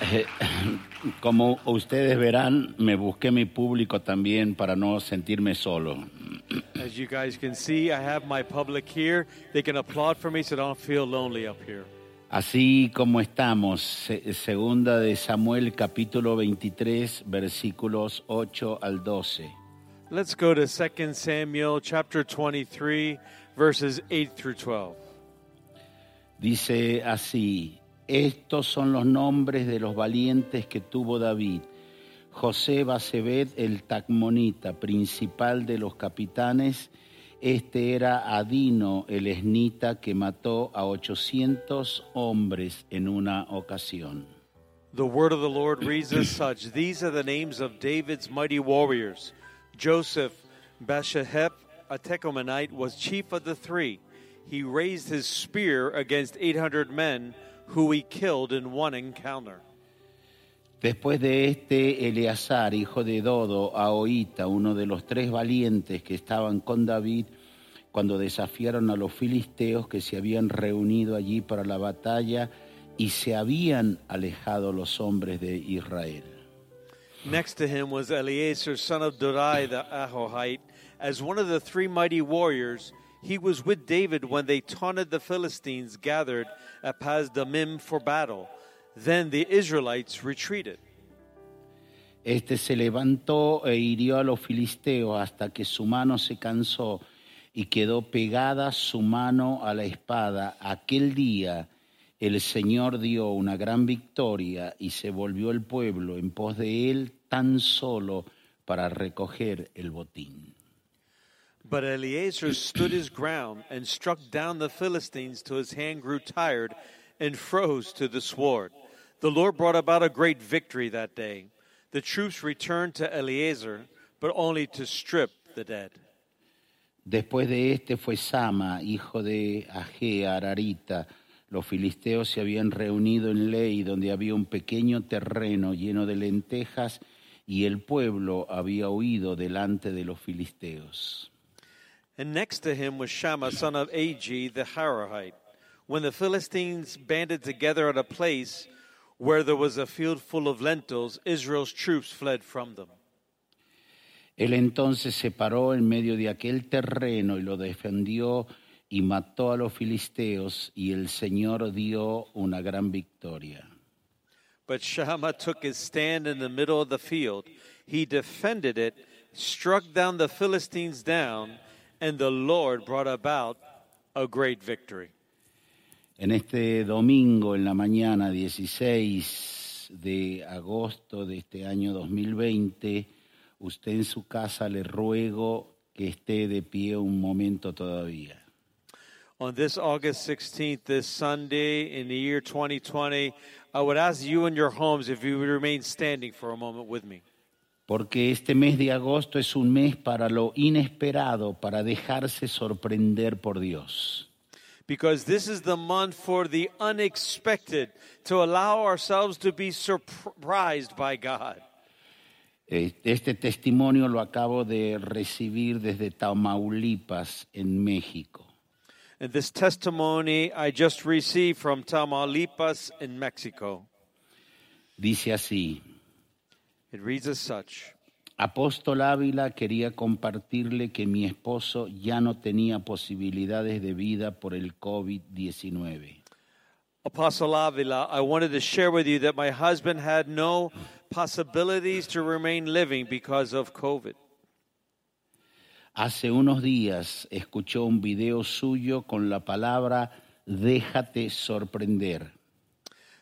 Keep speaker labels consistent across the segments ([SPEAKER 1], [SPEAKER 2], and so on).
[SPEAKER 1] Eh, Como ustedes verán, me busqué mi público también para no sentirme solo.
[SPEAKER 2] As you guys can see, I have my public here. They can applaud for me so I don't feel lonely up here.
[SPEAKER 1] Así como estamos, se- segunda de Samuel capítulo 23 versículos 8 al 12.
[SPEAKER 2] Let's go to 2 Samuel chapter 23, verses 8 through 12.
[SPEAKER 1] Dice así, estos son los nombres de los valientes que tuvo David. José Basebet el Tacmonita, principal de los capitanes. Este era Adino el Esnita que mató a 800 hombres en una ocasión.
[SPEAKER 2] The word of the Lord reads as such These are the names of David's mighty warriors. Joseph Bashahep, a Tekomanite, was chief of the three. He raised his spear against 800 men, who he killed in one encounter.
[SPEAKER 1] Después de este, Eleazar, hijo de Dodo, Ahoita, uno de los tres valientes que estaban con David cuando desafiaron a los filisteos que se habían reunido allí para la batalla y se habían alejado los hombres de Israel.
[SPEAKER 2] Next to him was Eleazar, son of Dorai the Ahohite. As one of the three mighty warriors, he was with David when they taunted the Philistines gathered at Pasdamim for battle. Then the Israelites retreated.
[SPEAKER 1] Este se levantó e hirió a los filisteos hasta que su mano se cansó y quedó pegada su mano a la espada. Aquel día el Señor dio una gran victoria y se volvió el pueblo en pos de él tan solo para recoger el botín.
[SPEAKER 2] But Eleazar stood his ground and struck down the Philistines till his hand grew tired and froze to the sword. The Lord brought about a great victory that day. The troops returned to Eleazar, but only to strip the dead.
[SPEAKER 1] Después de este fue Sama, hijo de Agea, Ararita. Los filisteos se habían reunido en Ley, donde había un pequeño terreno lleno de lentejas, y el pueblo había huido delante de los filisteos.
[SPEAKER 2] And next to him was Shammah, son of Ag, the Harahite. When the Philistines banded together at a place where there was a field full of lentils, Israel's troops fled from them.
[SPEAKER 1] Él entonces se paró en medio de aquel terreno y lo defendió y mató a los filisteos, y el Señor dio una gran victoria.
[SPEAKER 2] But Shammah took his stand in the middle of the field. He defended it, struck down the Philistines down, and the Lord brought about a great victory.
[SPEAKER 1] En este domingo, en la mañana 16 de agosto de este año 2020, usted en su casa le ruego que esté de pie un momento todavía.
[SPEAKER 2] On this August 16th, this Sunday in the year 2020, I would ask you in your homes if you would remain standing for a moment with me.
[SPEAKER 1] Porque este mes de agosto es un mes para lo inesperado, para dejarse sorprender por Dios.
[SPEAKER 2] Because this is the month for the unexpected, to allow ourselves to be surprised by God.
[SPEAKER 1] Eh, Este testimonio lo acabo de recibir desde Tamaulipas, en México.
[SPEAKER 2] And this testimony I just received from Tamaulipas in Mexico.
[SPEAKER 1] Dice así,
[SPEAKER 2] It reads as such
[SPEAKER 1] Apóstol Ávila quería compartirle que mi esposo ya no tenía posibilidades de vida por el COVID-19.
[SPEAKER 2] Apostle Avila, I wanted to share with you that my husband had no possibilities to remain living because of COVID.
[SPEAKER 1] Hace unos días escuchó un video suyo con la palabra déjate sorprender.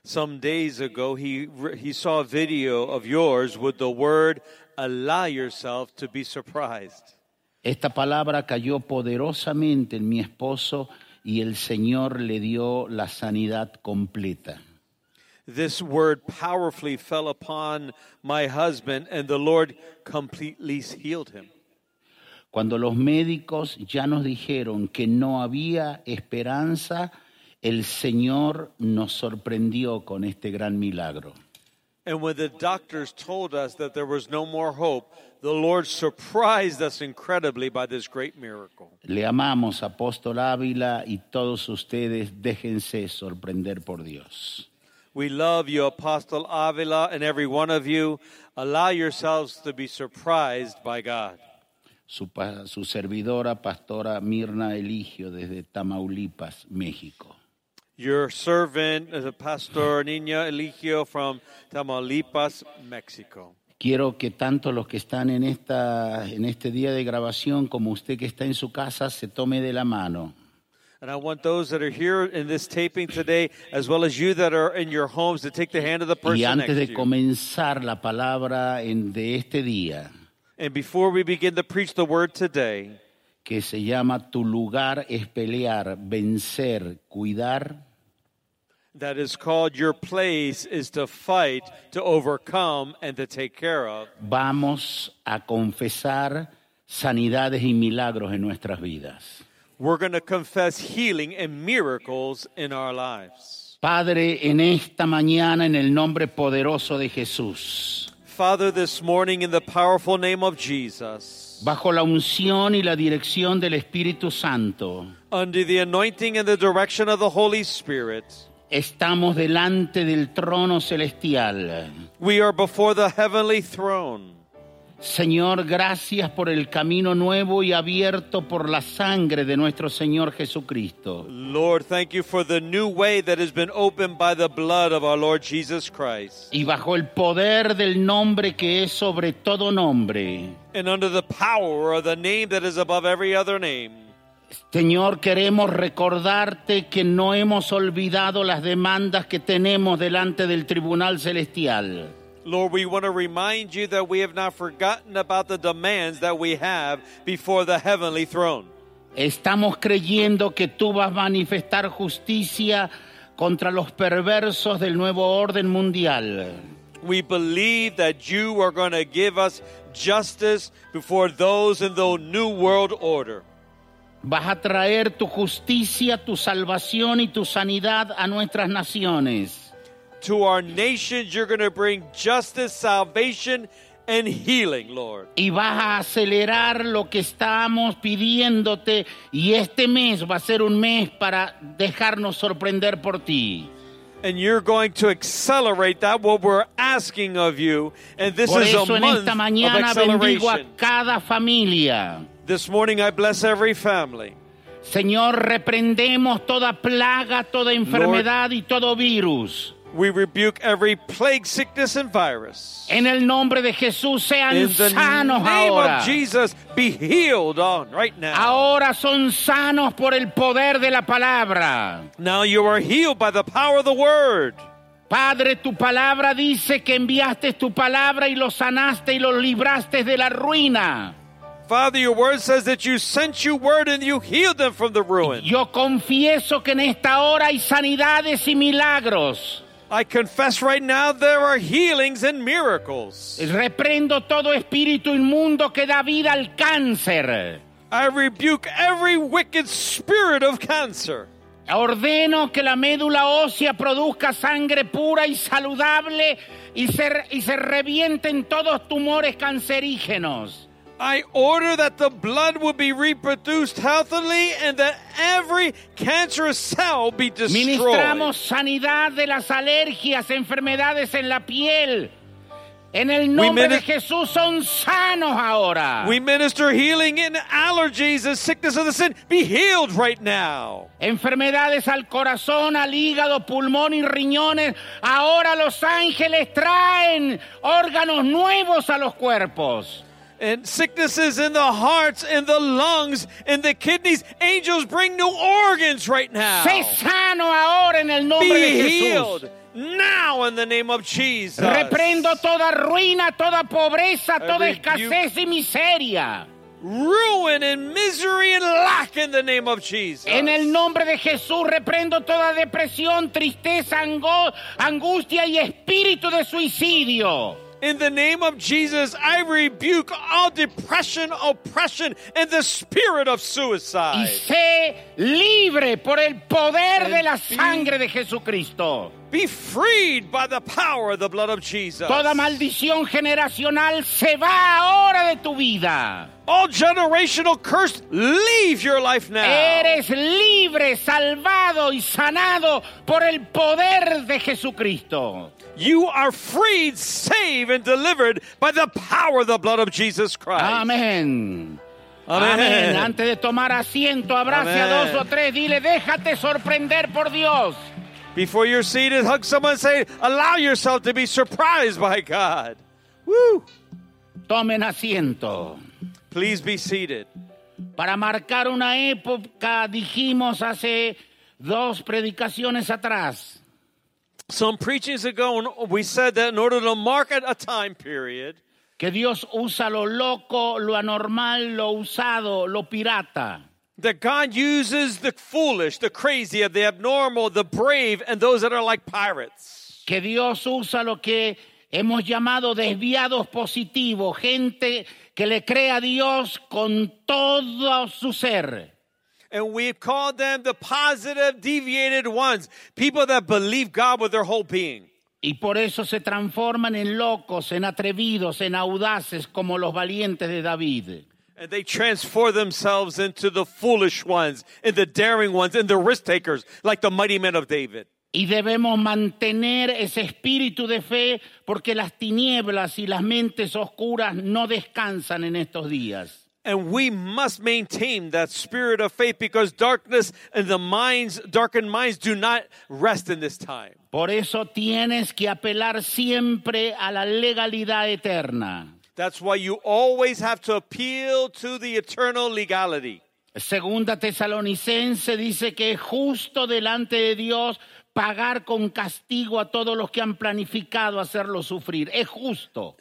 [SPEAKER 2] Some days ago, he, he saw a video of yours with the word, allow yourself to be surprised.
[SPEAKER 1] Esta palabra cayó poderosamente en mi esposo y el Señor le dio la sanidad completa.
[SPEAKER 2] this word powerfully fell upon my husband, and the Lord completely healed him.
[SPEAKER 1] Cuando los médicos ya nos dijeron que no había esperanza, el Señor nos sorprendió con este gran milagro.
[SPEAKER 2] And when the doctors told us that there was no more hope, the Lord surprised us incredibly by this great miracle.
[SPEAKER 1] Le amamos, apóstol Ávila, y todos ustedes déjense sorprender por Dios.
[SPEAKER 2] We love you, Apostle Avila, and every one of you. Allow yourselves to be surprised by God.
[SPEAKER 1] Su, su servidora, pastora Mirna Eligio, desde Tamaulipas, México.
[SPEAKER 2] Your servant, uh, Pastor Nina Eligio from Tamaulipas, Mexico.
[SPEAKER 1] Quiero que tanto los que están en, esta, en este día de grabación como usted que está en su casa se tome de la mano
[SPEAKER 2] And I want those that are here in this taping today, as well as you that are in your homes, to take the hand of the
[SPEAKER 1] y
[SPEAKER 2] person
[SPEAKER 1] antes
[SPEAKER 2] next
[SPEAKER 1] de comenzar la palabra en- de este día,
[SPEAKER 2] And before we begin to preach the word today,
[SPEAKER 1] que se llama Tu lugar es pelear, vencer, cuidar,
[SPEAKER 2] that is called Your Place is to fight, to overcome, and to take care of.
[SPEAKER 1] vamos a confesar sanidades y milagros en nuestras vidas.
[SPEAKER 2] We're going to confess healing and miracles in our lives.
[SPEAKER 1] Padre, en esta mañana, en el nombre poderoso de Jesús,
[SPEAKER 2] Father, this morning in the powerful name of Jesus,
[SPEAKER 1] bajo la unción y la dirección del Espíritu Santo,
[SPEAKER 2] under the anointing and the direction of the Holy Spirit,
[SPEAKER 1] estamos delante del trono celestial.
[SPEAKER 2] we are before the heavenly throne.
[SPEAKER 1] Señor, gracias por el camino nuevo y abierto por la sangre de nuestro Señor Jesucristo.
[SPEAKER 2] Lord, thank you for the new way that has been opened by the blood of our Lord Jesus Christ.
[SPEAKER 1] Y bajo el poder del nombre que es sobre todo nombre,
[SPEAKER 2] And under the power of the name that is above every other name.
[SPEAKER 1] Señor, queremos recordarte que no hemos olvidado las demandas que tenemos delante del Tribunal Celestial.
[SPEAKER 2] Lord, we want to remind you that we have not forgotten about the demands that we have before the heavenly throne.
[SPEAKER 1] Estamos creyendo que tú vas a manifestar justicia contra los perversos del nuevo orden mundial.
[SPEAKER 2] We believe that you are going to give us justice before those in the new world order.
[SPEAKER 1] Vas a traer tu justicia, tu salvación y tu sanidad a nuestras naciones.
[SPEAKER 2] To our nations, you're going to bring justice, salvation, and healing, Lord.
[SPEAKER 1] Y vas a acelerar lo que estamos pidiéndote y este mes va a ser un mes para dejarnos sorprender por ti.
[SPEAKER 2] And you're going to accelerate that what we're asking of you. And this
[SPEAKER 1] Por
[SPEAKER 2] is a
[SPEAKER 1] eso en
[SPEAKER 2] month
[SPEAKER 1] esta
[SPEAKER 2] of
[SPEAKER 1] mañana bendigo a
[SPEAKER 2] acceleration.
[SPEAKER 1] cada familia.
[SPEAKER 2] This morning, I bless every family.
[SPEAKER 1] Señor, reprendemos toda plaga, toda enfermedad y todo virus.
[SPEAKER 2] We rebuke every plague, sickness, and virus.
[SPEAKER 1] En el nombre de Jesús sean
[SPEAKER 2] In the
[SPEAKER 1] sanos
[SPEAKER 2] name
[SPEAKER 1] ahora.
[SPEAKER 2] of Jesus, be healed on right now.
[SPEAKER 1] Ahora son sanos por el poder de la palabra.
[SPEAKER 2] Now you are healed by the power of the word.
[SPEAKER 1] Padre, tu palabra dice que enviaste tu palabra y los sanaste y los libraste de la ruina.
[SPEAKER 2] Father, your word says that you sent your word and you healed them from the ruin.
[SPEAKER 1] Yo confieso que en esta hora hay sanidades y milagros.
[SPEAKER 2] I confess right now there are healings and miracles.
[SPEAKER 1] Reprendo todo espíritu inmundo que da vida al cáncer.
[SPEAKER 2] I rebuke every wicked spirit of cancer.
[SPEAKER 1] Ordeno que la médula ósea produzca sangre pura y saludable y se, y se revienten todos tumores cancerígenos.
[SPEAKER 2] I order that the blood will be reproduced healthily and that every cancerous cell be destroyed.
[SPEAKER 1] Ministramos sanidad de las alergias, enfermedades en la piel. En el nombre de Jesús son sanos ahora.
[SPEAKER 2] We minister healing in allergies and sickness of the sin. Be healed right now.
[SPEAKER 1] Enfermedades al corazón, al hígado, pulmón y riñones. Ahora los ángeles traen órganos nuevos a los cuerpos.
[SPEAKER 2] And sicknesses in the hearts, in the lungs, in the kidneys. Angels bring new organs right now.
[SPEAKER 1] Sé sano ahora en el nombre de
[SPEAKER 2] Be
[SPEAKER 1] Jesús.
[SPEAKER 2] healed now in the name of Jesus.
[SPEAKER 1] Reprendo toda ruina, toda pobreza, toda escasez y miseria.
[SPEAKER 2] ruin and misery and lack in the name of Jesus.
[SPEAKER 1] En el nombre de Jesús reprendo toda depresión, tristeza, angustia y espíritu de suicidio.
[SPEAKER 2] In the name of Jesus, I rebuke all depression, oppression, and the spirit of
[SPEAKER 1] Y
[SPEAKER 2] suicide.
[SPEAKER 1] sé libre por el poder
[SPEAKER 2] And
[SPEAKER 1] de la
[SPEAKER 2] be-
[SPEAKER 1] sangre de Jesucristo.
[SPEAKER 2] Be freed by the power of the blood of Jesus.
[SPEAKER 1] Toda maldición generacional se va ahora de tu vida.
[SPEAKER 2] All generational curse, leave your life now.
[SPEAKER 1] Eres libre, salvado y sanado por el poder de Jesucristo.
[SPEAKER 2] You are freed, saved, and delivered by the power of the blood of Jesus Christ.
[SPEAKER 1] Amén.
[SPEAKER 2] Amén.
[SPEAKER 1] Antes de tomar asiento, abrace a dos o tres, dile, déjate sorprender por Dios.
[SPEAKER 2] Before you're seated, hug someone and say, allow yourself to be surprised by God. Woo!
[SPEAKER 1] Tomen asiento.
[SPEAKER 2] Please be seated.
[SPEAKER 1] Para marcar una época, dijimos hace dos predicaciones atrás,
[SPEAKER 2] Some preachings ago, we said that in order to mark a time period,
[SPEAKER 1] que Dios usa lo loco, lo anormal, lo usado, lo pirata.
[SPEAKER 2] that God uses the foolish, the crazy, the abnormal, the brave, and those that are like pirates.
[SPEAKER 1] que Dios usa lo que hemos llamado desviados positivos, gente que le cree a Dios con todo su ser.
[SPEAKER 2] And we've called them the positive, deviated ones, people that believe God with their whole being.
[SPEAKER 1] Y por eso se transforman en locos, en atrevidos, en audaces como los valientes de David.
[SPEAKER 2] And they transform themselves into the foolish ones, and the daring ones, and the risk takers, like the mighty men of David.
[SPEAKER 1] Y debemos mantener ese espíritu de fe porque las tinieblas y las mentes oscuras no descansan en estos días.
[SPEAKER 2] And we must maintain that spirit of faith because darkness and the minds, darkened minds, do not rest in this time.
[SPEAKER 1] Por eso tienes que apelar siempre a la legalidad eterna.
[SPEAKER 2] That's why you always have to appeal to the eternal legality.
[SPEAKER 1] Segunda Tesalonicense dice que es justo delante de Dios pagar con castigo a todos los que han planificado hacerlo sufrir. Es justo.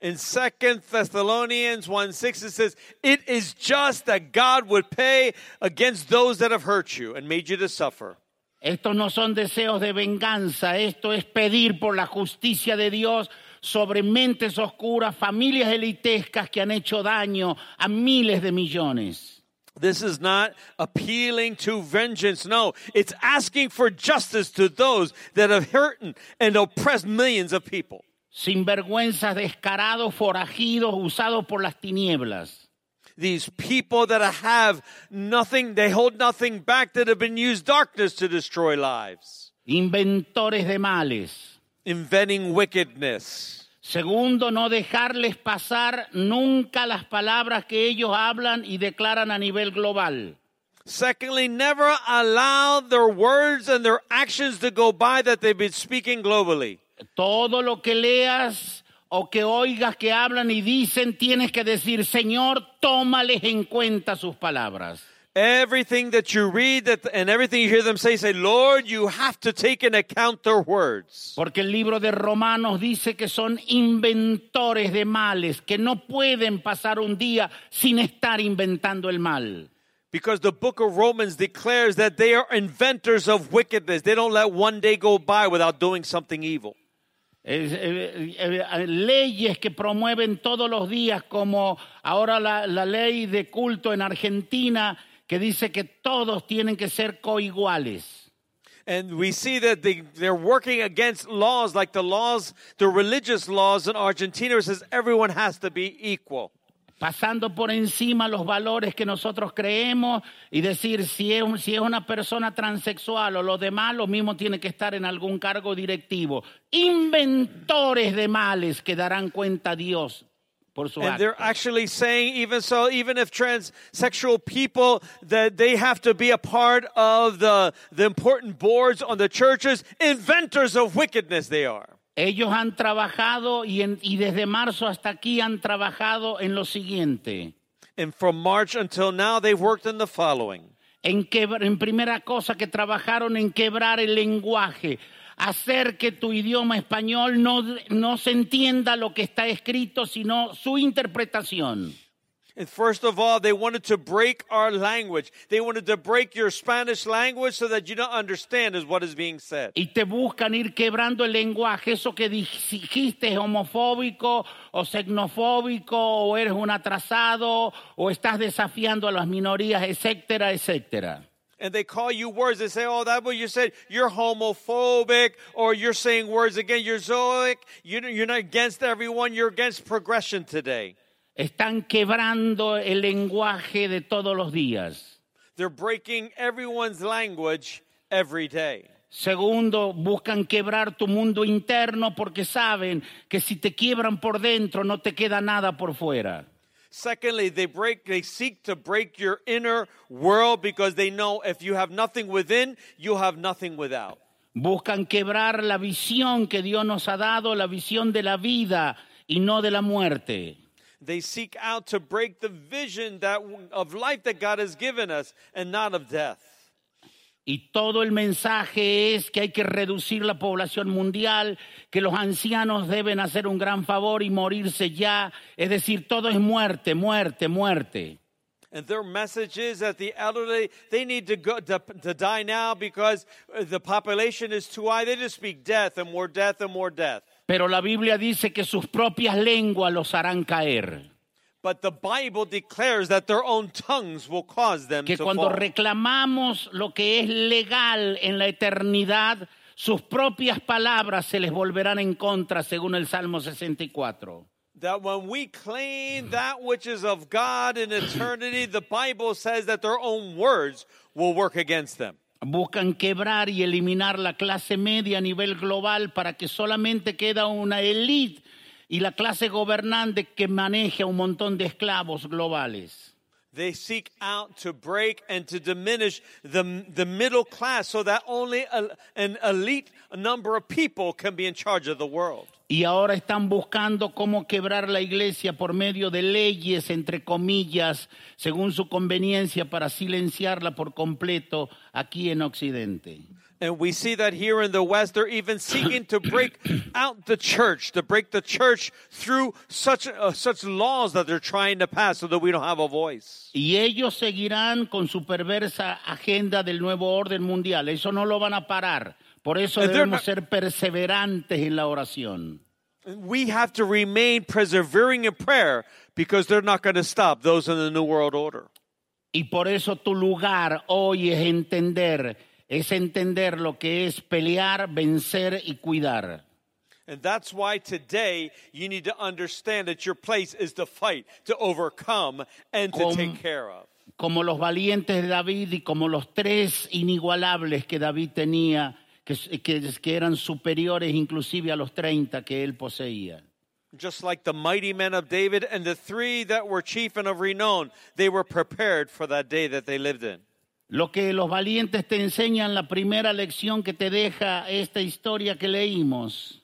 [SPEAKER 2] In Second Thessalonians 1 6, it says, It is just that God would pay against those that have hurt you and made you to suffer.
[SPEAKER 1] Estos no son deseos de venganza, esto es pedir por la justicia de Dios sobre mentes oscuras, familias elitescas que han hecho daño a miles de millones.
[SPEAKER 2] This is not appealing to vengeance. No, it's asking for justice to those that have hurt and oppressed millions of people.
[SPEAKER 1] Sinvergüenzas descarados, forajidos, usados por las tinieblas.
[SPEAKER 2] These people that have nothing, they hold nothing back, that have been used darkness to destroy lives,
[SPEAKER 1] inventores de males.
[SPEAKER 2] inventing wickedness.
[SPEAKER 1] Segundo, no dejarles pasar nunca las palabras que ellos hablan y declaran a nivel global.
[SPEAKER 2] Secondly, never allow their words and their actions to go by that they've been speaking globally.
[SPEAKER 1] Todo lo que leas o que oigas que hablan y dicen, tienes que decir, Señor, tómales en cuenta sus palabras.
[SPEAKER 2] Everything that you read that, and everything you hear them say, say, Lord, you have to take into account their words.
[SPEAKER 1] Porque el libro de Romanos dice que son inventores de males, que no pueden pasar un día sin estar inventando el mal.
[SPEAKER 2] Because the book of Romans declares that they are inventors of wickedness. They don't let one day go by without doing something evil.
[SPEAKER 1] Eh, eh, eh, leyes que promueven todos los días, como ahora la, la ley de culto en Argentina, que dice que todos tienen que ser coiguales.
[SPEAKER 2] And we see that they, they're working against laws like the laws, the religious laws in Argentina, it says everyone has to be equal.
[SPEAKER 1] Pasando por encima los valores que nosotros creemos y decir si es, si es una persona transexual o los demás, lo mismo tiene que estar en algún cargo directivo. Inventores de males que darán cuenta a Dios por su
[SPEAKER 2] And they're actually saying, even so, even if transsexual people, that they have to be a part of the, the important boards on the churches, inventors of wickedness they are.
[SPEAKER 1] Ellos han trabajado y, en- y desde marzo hasta aquí han trabajado en lo siguiente.
[SPEAKER 2] And from March until now, they've worked in the following.
[SPEAKER 1] En, quebr- en primera cosa que trabajaron en quebrar el lenguaje, hacer que tu idioma español no, no se entienda lo que está escrito, sino su interpretación.
[SPEAKER 2] And first of all, they wanted to break our language. They wanted to break your Spanish language so that you don't understand is what is being said.
[SPEAKER 1] Y te buscan ir quebrando el lenguaje. Eso que dijiste es homofóbico o xenofóbico o eres un atrasado o estás desafiando a las minorías, etcétera, etcétera.
[SPEAKER 2] And they call you words. They say, oh, that what you said. You're homophobic, or you're saying words again. You're zoic. You're not against everyone. You're against progression today.
[SPEAKER 1] Están quebrando el lenguaje de todos los días.
[SPEAKER 2] They're breaking everyone's language every day.
[SPEAKER 1] Segundo, buscan quebrar tu mundo interno porque saben que si te quiebran por dentro no te queda nada por fuera.
[SPEAKER 2] Secondly, they break, they seek to break your inner world because they know if you have nothing within, you have nothing without.
[SPEAKER 1] Buscan quebrar la visión que Dios nos ha dado, la visión de la vida y no de la muerte.
[SPEAKER 2] They seek out to break the vision that of life that God has given us and not of death.
[SPEAKER 1] Y todo el mensaje es que hay que reducir la población mundial, que los ancianos deben hacer un gran favor y morirse ya. Es decir, todo es muerte, muerte, muerte.
[SPEAKER 2] And their message is that the elderly they need to go to, to die now because the population is too high. They just speak death and more death and more death.
[SPEAKER 1] Pero la Biblia dice que sus propias lenguas los harán caer.
[SPEAKER 2] But the Bible declares that their own tongues will cause them
[SPEAKER 1] Que
[SPEAKER 2] to
[SPEAKER 1] cuando
[SPEAKER 2] fall.
[SPEAKER 1] reclamamos lo que es legal en la eternidad, sus propias palabras se les volverán en contra, según el Salmo 64.
[SPEAKER 2] that when we claim that which is of God in eternity, the Bible says that their own words will work against them.
[SPEAKER 1] Buscan quebrar y eliminar la clase media a nivel global para que solamente queda una élite y la clase gobernante que maneja un montón de esclavos globales.
[SPEAKER 2] They seek out to break and to diminish the, the middle class so that only a, an elite number of people can be in charge of the world.
[SPEAKER 1] Y ahora están buscando cómo quebrar la iglesia por medio de leyes, entre comillas, según su conveniencia, para silenciarla por completo aquí en Occidente.
[SPEAKER 2] And we see that here in the West, they're even seeking to break out the church, to break the church through such, uh, such laws that they're trying to pass so that we don't have a voice.
[SPEAKER 1] Y ellos seguirán con su perversa agenda del nuevo orden mundial. Eso no lo van a parar. Por eso
[SPEAKER 2] And
[SPEAKER 1] debemos ser perseverantes en la oración.
[SPEAKER 2] We have to remain persevering in prayer because they're not going to stop those in the New World Order.
[SPEAKER 1] Y por eso tu lugar hoy es entender, es entender lo que es pelear, vencer y cuidar.
[SPEAKER 2] And that's why today you need to understand that your place is to fight, to overcome, and to
[SPEAKER 1] Com-
[SPEAKER 2] take care of.
[SPEAKER 1] como los valientes de David y como los tres inigualables que David tenía, que, que- que eran superiores inclusive a los 30 que él poseía.
[SPEAKER 2] Just like the mighty men of David and the three that were chief and of renown, they were prepared for that day that they lived in.
[SPEAKER 1] Lo que los valientes te enseñan, la primera lección que te deja esta historia que leímos,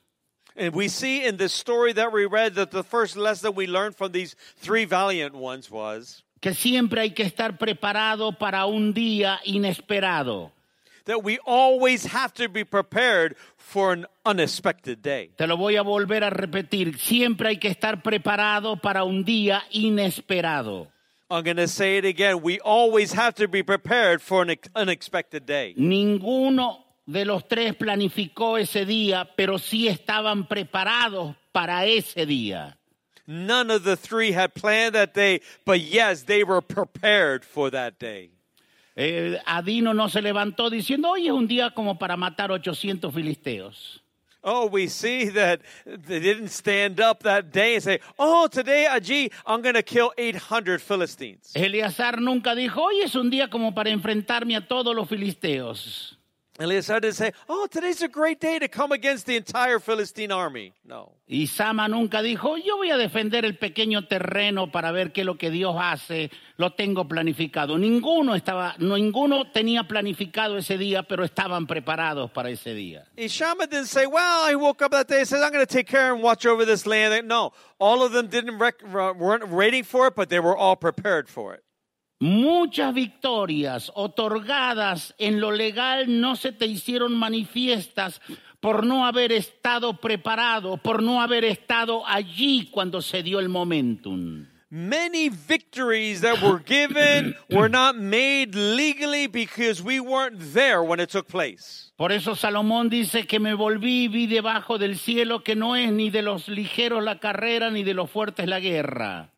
[SPEAKER 2] And we see in this story that we read that the first lesson we learned from these three valiant ones was
[SPEAKER 1] que siempre hay que estar preparado para un día inesperado.
[SPEAKER 2] That we always have to be prepared for an unexpected day.
[SPEAKER 1] Te lo voy a volver a repetir, siempre hay que estar preparado para un día inesperado.
[SPEAKER 2] I'm going to say it again. We always have to be prepared for an unexpected day.
[SPEAKER 1] Ninguno de los tres planificó ese día, pero sí estaban preparados para ese día.
[SPEAKER 2] None of the three had planned that day, but yes, they were prepared for that day.
[SPEAKER 1] Eh, Adino no se levantó diciendo, hoy es un día como para matar 800 filisteos.
[SPEAKER 2] Oh, we see that they didn't stand up that day and say, Oh, today, Aji, I'm going to kill 800 Philistines.
[SPEAKER 1] Eleazar nunca dijo, hoy es un día como para enfrentarme a todos los filisteos.
[SPEAKER 2] Eleazar didn't say, Oh, today's a great day to come against the entire Philistine army. No.
[SPEAKER 1] Y Sama nunca dijo, yo voy a defender el pequeño terreno para ver qué es lo que Dios hace, lo tengo planificado. Ninguno estaba, no, ninguno tenía planificado ese día, pero estaban preparados para ese día.
[SPEAKER 2] Ishama didn't say, Well, I woke up that day and said, I'm going to take care and watch over this land. No, all of them didn't rec- weren't waiting for it, but they were all prepared for it.
[SPEAKER 1] Muchas victorias otorgadas en lo legal no se te hicieron manifiestas por no haber estado preparado, por no haber estado allí cuando se dio el momentum.
[SPEAKER 2] Many victories that were given were not made legally because we weren't there when it took place.
[SPEAKER 1] Por eso Salomón dice que me volví y vi debajo del cielo que no es ni de los ligeros la carrera ni de los fuertes la guerra.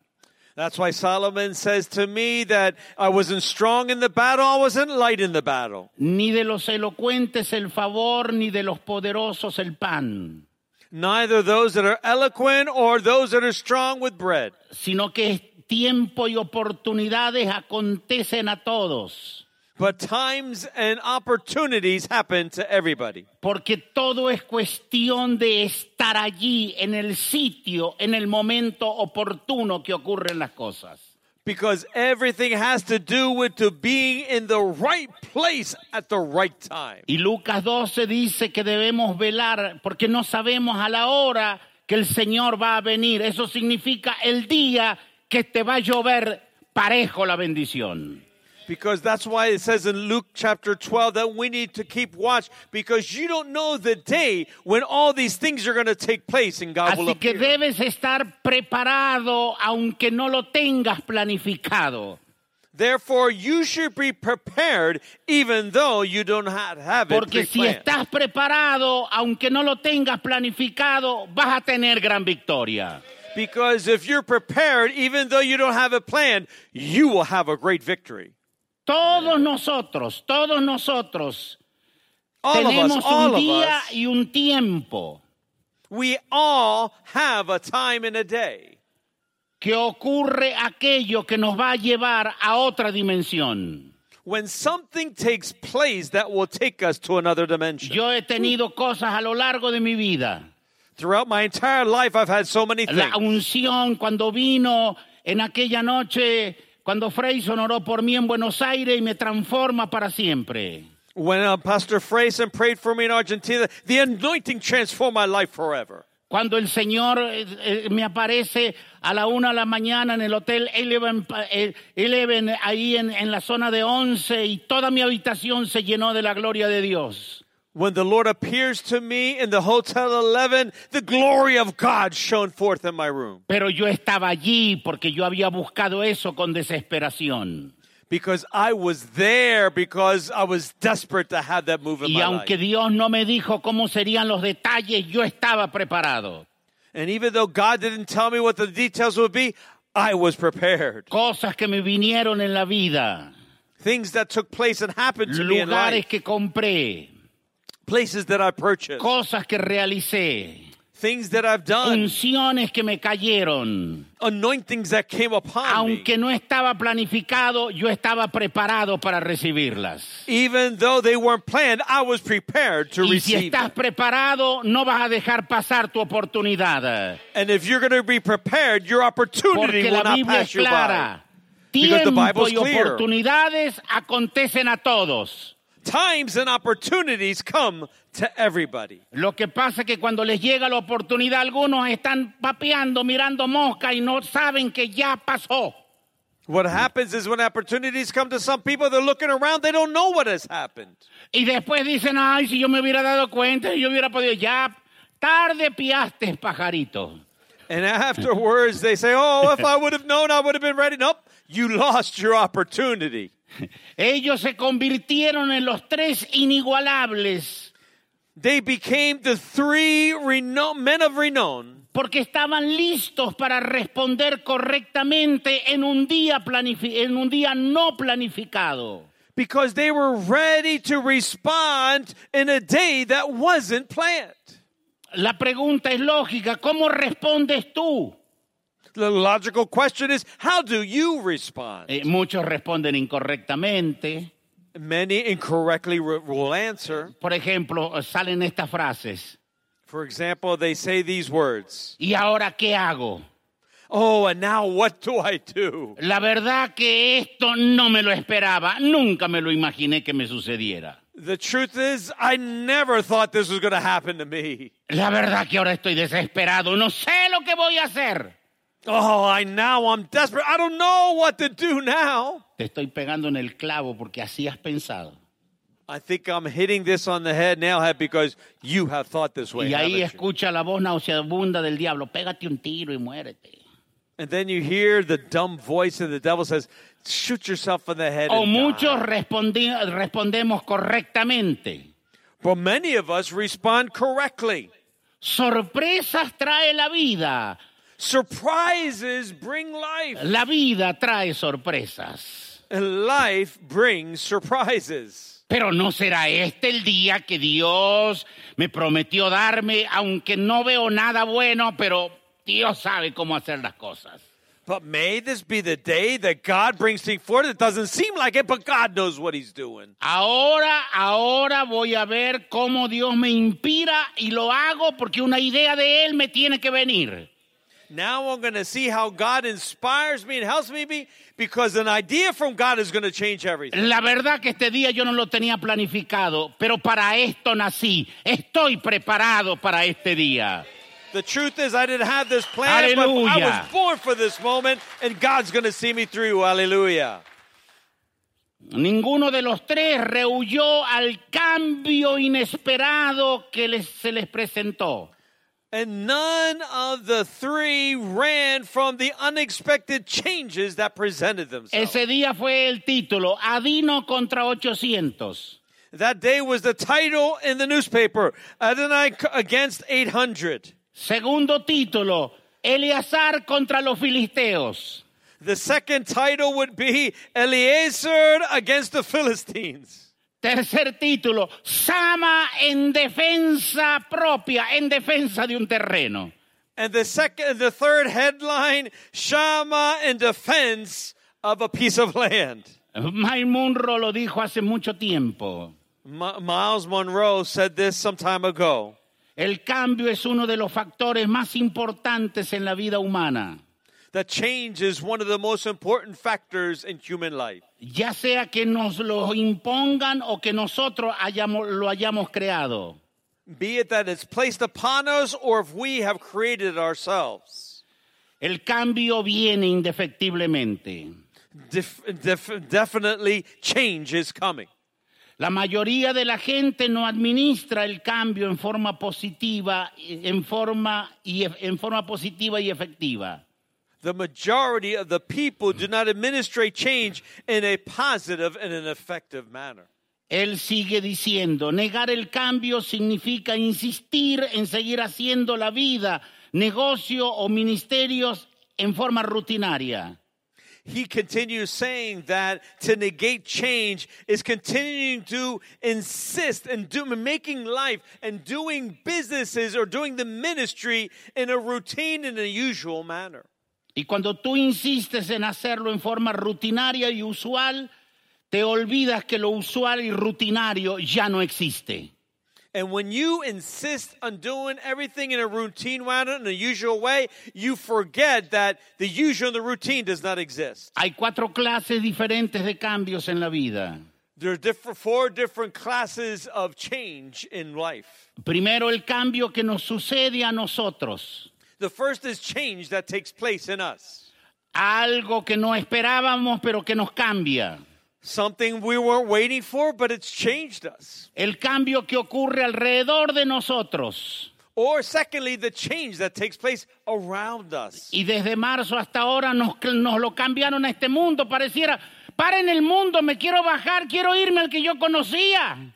[SPEAKER 2] That's why Solomon says to me that I wasn't strong in the battle, I wasn't light in the battle.
[SPEAKER 1] Ni de los elocuentes el favor, ni de los poderosos el pan,
[SPEAKER 2] Neither those that are eloquent or those that are strong with bread.
[SPEAKER 1] sino que tiempo y oportunidades acontecen a todos.
[SPEAKER 2] But times and opportunities happen to everybody.
[SPEAKER 1] Porque todo es cuestión de estar allí, en el sitio, en el momento oportuno que ocurren las cosas.
[SPEAKER 2] Because everything has to do with to being in the right place at the right time.
[SPEAKER 1] Y Lucas 12 dice que debemos velar porque no sabemos a la hora que el Señor va a venir. Eso significa el día que te va a llover parejo la bendición.
[SPEAKER 2] Because that's why it says in Luke chapter 12 that we need to keep watch because you don't know the day when all these things are going to take place and God will
[SPEAKER 1] Así que
[SPEAKER 2] appear.
[SPEAKER 1] debes estar preparado aunque no lo tengas planificado.
[SPEAKER 2] Therefore, you should be prepared even though you don't ha- have it
[SPEAKER 1] Porque si estás preparado, aunque no lo tengas planificado, vas a tener gran victoria.
[SPEAKER 2] Because if you're prepared, even though you don't have it planned, you will have a great victory.
[SPEAKER 1] Todos nosotros, todos nosotros
[SPEAKER 2] All
[SPEAKER 1] tenemos
[SPEAKER 2] us,
[SPEAKER 1] un día y un tiempo
[SPEAKER 2] we all have a time and a day.
[SPEAKER 1] que ocurre aquello que nos va a llevar a otra dimensión.
[SPEAKER 2] When something takes place that will take us to another dimension.
[SPEAKER 1] Yo he tenido cosas a lo largo de mi vida.
[SPEAKER 2] Throughout my entire life, I've had so many
[SPEAKER 1] La
[SPEAKER 2] things.
[SPEAKER 1] unción cuando vino en aquella noche, cuando Freyson oró por mí en Buenos Aires y me transforma para siempre.
[SPEAKER 2] When uh, Pastor Freyson prayed for me in Argentina, the anointing transformed my life forever.
[SPEAKER 1] Cuando el Señor eh, eh, me aparece a la una de la mañana en el hotel Eleven, eh, Eleven, ahí en, en la zona de Once y toda mi habitación se llenó de la gloria de Dios.
[SPEAKER 2] When the Lord appears to me in the Hotel 11, the glory of God shone forth in my room.
[SPEAKER 1] Pero yo estaba allí porque yo había buscado eso con desesperación.
[SPEAKER 2] Because I was there because I was desperate to have that move in
[SPEAKER 1] Y
[SPEAKER 2] my
[SPEAKER 1] aunque
[SPEAKER 2] life.
[SPEAKER 1] Dios no me dijo cómo serían los detalles, yo estaba preparado.
[SPEAKER 2] And even though God didn't tell me what the details would be, I was prepared.
[SPEAKER 1] Cosas que me vinieron en la vida,
[SPEAKER 2] Things that took place and happened to me in
[SPEAKER 1] lugares
[SPEAKER 2] life,
[SPEAKER 1] que compré,
[SPEAKER 2] places that I purchased,
[SPEAKER 1] cosas que realicé,
[SPEAKER 2] things that I've done,
[SPEAKER 1] unciones que me cayeron.
[SPEAKER 2] anointings that came upon me.
[SPEAKER 1] Aunque no estaba planificado, yo estaba preparado para recibirlas.
[SPEAKER 2] Even though they weren't planned, I was prepared to
[SPEAKER 1] Y si
[SPEAKER 2] receive
[SPEAKER 1] estás
[SPEAKER 2] them.
[SPEAKER 1] preparado, no vas a dejar pasar tu oportunidad.
[SPEAKER 2] And if you're going to be prepared, your opportunity
[SPEAKER 1] Porque
[SPEAKER 2] will
[SPEAKER 1] la
[SPEAKER 2] not pass
[SPEAKER 1] es
[SPEAKER 2] you by.
[SPEAKER 1] clara.
[SPEAKER 2] Because the
[SPEAKER 1] Tiempo
[SPEAKER 2] Bible's
[SPEAKER 1] y
[SPEAKER 2] clear.
[SPEAKER 1] oportunidades acontecen a todos.
[SPEAKER 2] Times and opportunities come to everybody.
[SPEAKER 1] Lo que pasa es que cuando les llega la oportunidad, algunos están papeando, mirando mosca y no saben que ya pasó.
[SPEAKER 2] What happens is when opportunities come to some people, they're looking around, they don't know what has happened.
[SPEAKER 1] Y después dicen, ay, si yo me hubiera dado cuenta, yo hubiera podido, ya tarde piaste, pajarito.
[SPEAKER 2] And afterwards, they say, Oh, if I would have known, I would have been ready. Nope, you lost your opportunity.
[SPEAKER 1] Ellos se convirtieron en los tres inigualables
[SPEAKER 2] They became the three men of renown
[SPEAKER 1] porque estaban listos para responder correctamente en un día, en un día no planificado.
[SPEAKER 2] because they were ready to respond in a day that wasn't planned.
[SPEAKER 1] La pregunta es lógica, ¿cómo respondes tú?
[SPEAKER 2] The logical question is, how do you respond?
[SPEAKER 1] Eh, muchos responden incorrectamente.
[SPEAKER 2] Many incorrectly re- will answer.
[SPEAKER 1] Por ejemplo, salen estas frases.
[SPEAKER 2] For example, they say these words
[SPEAKER 1] ¿Y ahora qué hago?
[SPEAKER 2] Oh, and now what do I do?
[SPEAKER 1] La verdad que esto no me lo esperaba, nunca me lo imaginé que me sucediera.
[SPEAKER 2] The truth is, I never thought this was going to happen to me.
[SPEAKER 1] La verdad que ahora estoy desesperado, no sé lo que voy a hacer.
[SPEAKER 2] Oh, I now I'm desperate. I don't know what to do now.
[SPEAKER 1] Te estoy pegando en el clavo porque así has pensado.
[SPEAKER 2] I think I'm hitting this on the head now because you have thought this way.
[SPEAKER 1] Y ahí
[SPEAKER 2] haven't you?
[SPEAKER 1] escucha la voz nauseabunda del diablo, pégate un tiro y muérete.
[SPEAKER 2] And then you hear the dumb voice of the devil says, shoot yourself in the head.
[SPEAKER 1] O
[SPEAKER 2] and
[SPEAKER 1] muchos
[SPEAKER 2] die."
[SPEAKER 1] respondi- respondemos correctamente.
[SPEAKER 2] But many of us respond correctly.
[SPEAKER 1] Sorpresas trae la vida.
[SPEAKER 2] Surprises bring life,
[SPEAKER 1] La vida trae sorpresas.
[SPEAKER 2] and life brings surprises.
[SPEAKER 1] Pero no será este el día que Dios me prometió darme, aunque no veo nada bueno, pero Dios sabe cómo hacer las cosas.
[SPEAKER 2] But may this be the day that God brings things forth. It doesn't seem like it, but God knows what He's doing.
[SPEAKER 1] Ahora, ahora voy a ver cómo Dios me inspira y lo hago porque una idea de Él me tiene que venir.
[SPEAKER 2] Now I'm going to see how God inspires me and helps me be, because an idea from God is going to change everything.
[SPEAKER 1] La verdad que este día yo no lo tenía planificado, pero para esto nací. Estoy preparado para este día.
[SPEAKER 2] The truth is, I didn't have this plan, but I was born for this moment, and God's going to see me through. Hallelujah.
[SPEAKER 1] Ninguno de los tres rehuyó al cambio inesperado que les- se les presentó.
[SPEAKER 2] And none of the three ran from the unexpected changes that presented themselves.
[SPEAKER 1] Ese día fue el título, Adino contra 800.
[SPEAKER 2] That day was the title in the newspaper Adonai against 800.
[SPEAKER 1] Segundo título, Eleazar contra los filisteos.
[SPEAKER 2] The second title would be Eliezer against the Philistines.
[SPEAKER 1] Tercer título, Sama en defensa propia, en defensa de un terreno.
[SPEAKER 2] And the second, the third headline, Shama in defense of a piece of land.
[SPEAKER 1] Mike Munro lo dijo hace mucho tiempo.
[SPEAKER 2] M- Miles Monroe said this some time ago.
[SPEAKER 1] El cambio es uno de los factores más importantes en la vida humana.
[SPEAKER 2] That change is one of the most important factors in human life.
[SPEAKER 1] ya sea que nos lo impongan o que nosotros hayamos, lo hayamos creado.
[SPEAKER 2] Be it that it's placed upon us or if we have created it ourselves.
[SPEAKER 1] El cambio viene indefectiblemente.
[SPEAKER 2] Def- def- definitely change is coming.
[SPEAKER 1] La mayoría de la gente no administra el cambio en forma positiva, en forma, y, en forma positiva y efectiva.
[SPEAKER 2] The majority of the people do not administrate change in a positive and an effective manner.
[SPEAKER 1] Él sigue diciendo, negar el cambio significa insistir en seguir haciendo la vida, negocio o ministerios en forma rutinaria.
[SPEAKER 2] He continues saying that to negate change is continuing to insist and do, making life and doing businesses or doing the ministry in a routine and a usual manner.
[SPEAKER 1] Y cuando tú insistes en hacerlo en forma rutinaria y usual, te olvidas que lo usual y rutinario ya no existe.
[SPEAKER 2] And when you insist on doing everything in a routine manner, in a usual way, you forget that the usual and the routine does not exist.
[SPEAKER 1] Hay cuatro clases diferentes de cambios en la vida.
[SPEAKER 2] There are different, four different classes of change in life.
[SPEAKER 1] Primero, el cambio que nos sucede a nosotros.
[SPEAKER 2] The first is change that takes place in us.
[SPEAKER 1] Algo que no esperábamos, pero que nos cambia.
[SPEAKER 2] Something we weren't waiting for, but it's changed us.
[SPEAKER 1] El cambio que ocurre alrededor de nosotros.
[SPEAKER 2] Or secondly, the change that takes place around us.
[SPEAKER 1] Y desde marzo hasta ahora nos, nos lo cambiaron a este mundo. Pareciera, paren el mundo, me quiero bajar, quiero irme al que yo conocía.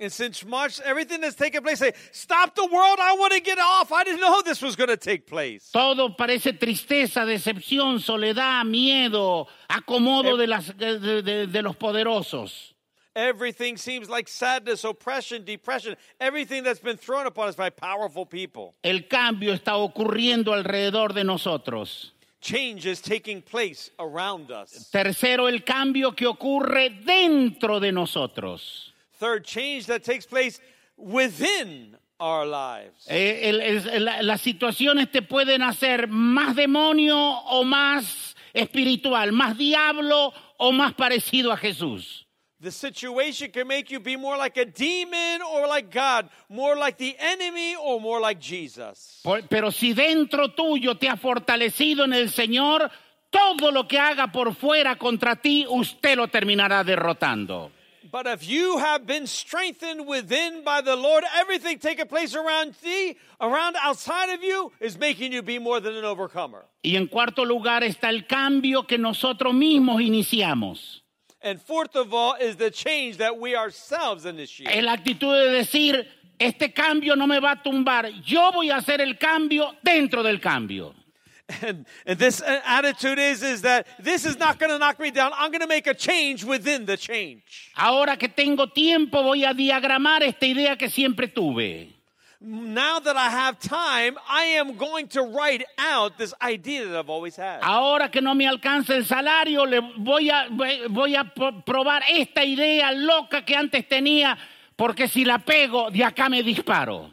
[SPEAKER 2] And since March, everything that's taken place, say, stop the world, I want to get off. I didn't know this was going to take place.
[SPEAKER 1] Todo parece tristeza, decepción, soledad, miedo, acomodo de, las, de, de- de los poderosos.
[SPEAKER 2] Everything seems like sadness, oppression, depression, everything that's been thrown upon us by powerful people.
[SPEAKER 1] El cambio está ocurriendo alrededor de nosotros.
[SPEAKER 2] Change is taking place around us.
[SPEAKER 1] Tercero, el cambio que ocurre dentro de nosotros.
[SPEAKER 2] Third, change that takes place within our lives.
[SPEAKER 1] Eh, el- el- la- las situaciones te pueden hacer más demonio o más espiritual, más diablo o más parecido a Jesús.
[SPEAKER 2] The situation can make you be more like a demon or like God, more like the enemy or more like Jesus.
[SPEAKER 1] Pero si dentro tuyo te ha fortalecido en el Señor, todo lo que haga por fuera contra ti, usted lo terminará derrotando.
[SPEAKER 2] But if you have been strengthened within by the Lord, everything taking place around thee, around outside of you, is making you be more than an overcomer.
[SPEAKER 1] Y en cuarto lugar está el cambio que nosotros mismos iniciamos.
[SPEAKER 2] And fourth of all is the change that we ourselves
[SPEAKER 1] Es
[SPEAKER 2] initiate.
[SPEAKER 1] la actitud de decir, este cambio no me va a tumbar, yo voy a hacer el cambio dentro del cambio.
[SPEAKER 2] And, and this uh, attitude is, is that this is not going to knock me down. I'm going to make a change within the change.
[SPEAKER 1] Ahora que tengo tiempo voy a diagramar esta idea que siempre tuve.
[SPEAKER 2] Now that I have time, I am going to write out this idea that I've always had.
[SPEAKER 1] Ahora que no me alcanza el salario, le voy a, voy- voy a probar esta idea loca que antes tenía, porque si la pego, de acá me disparo.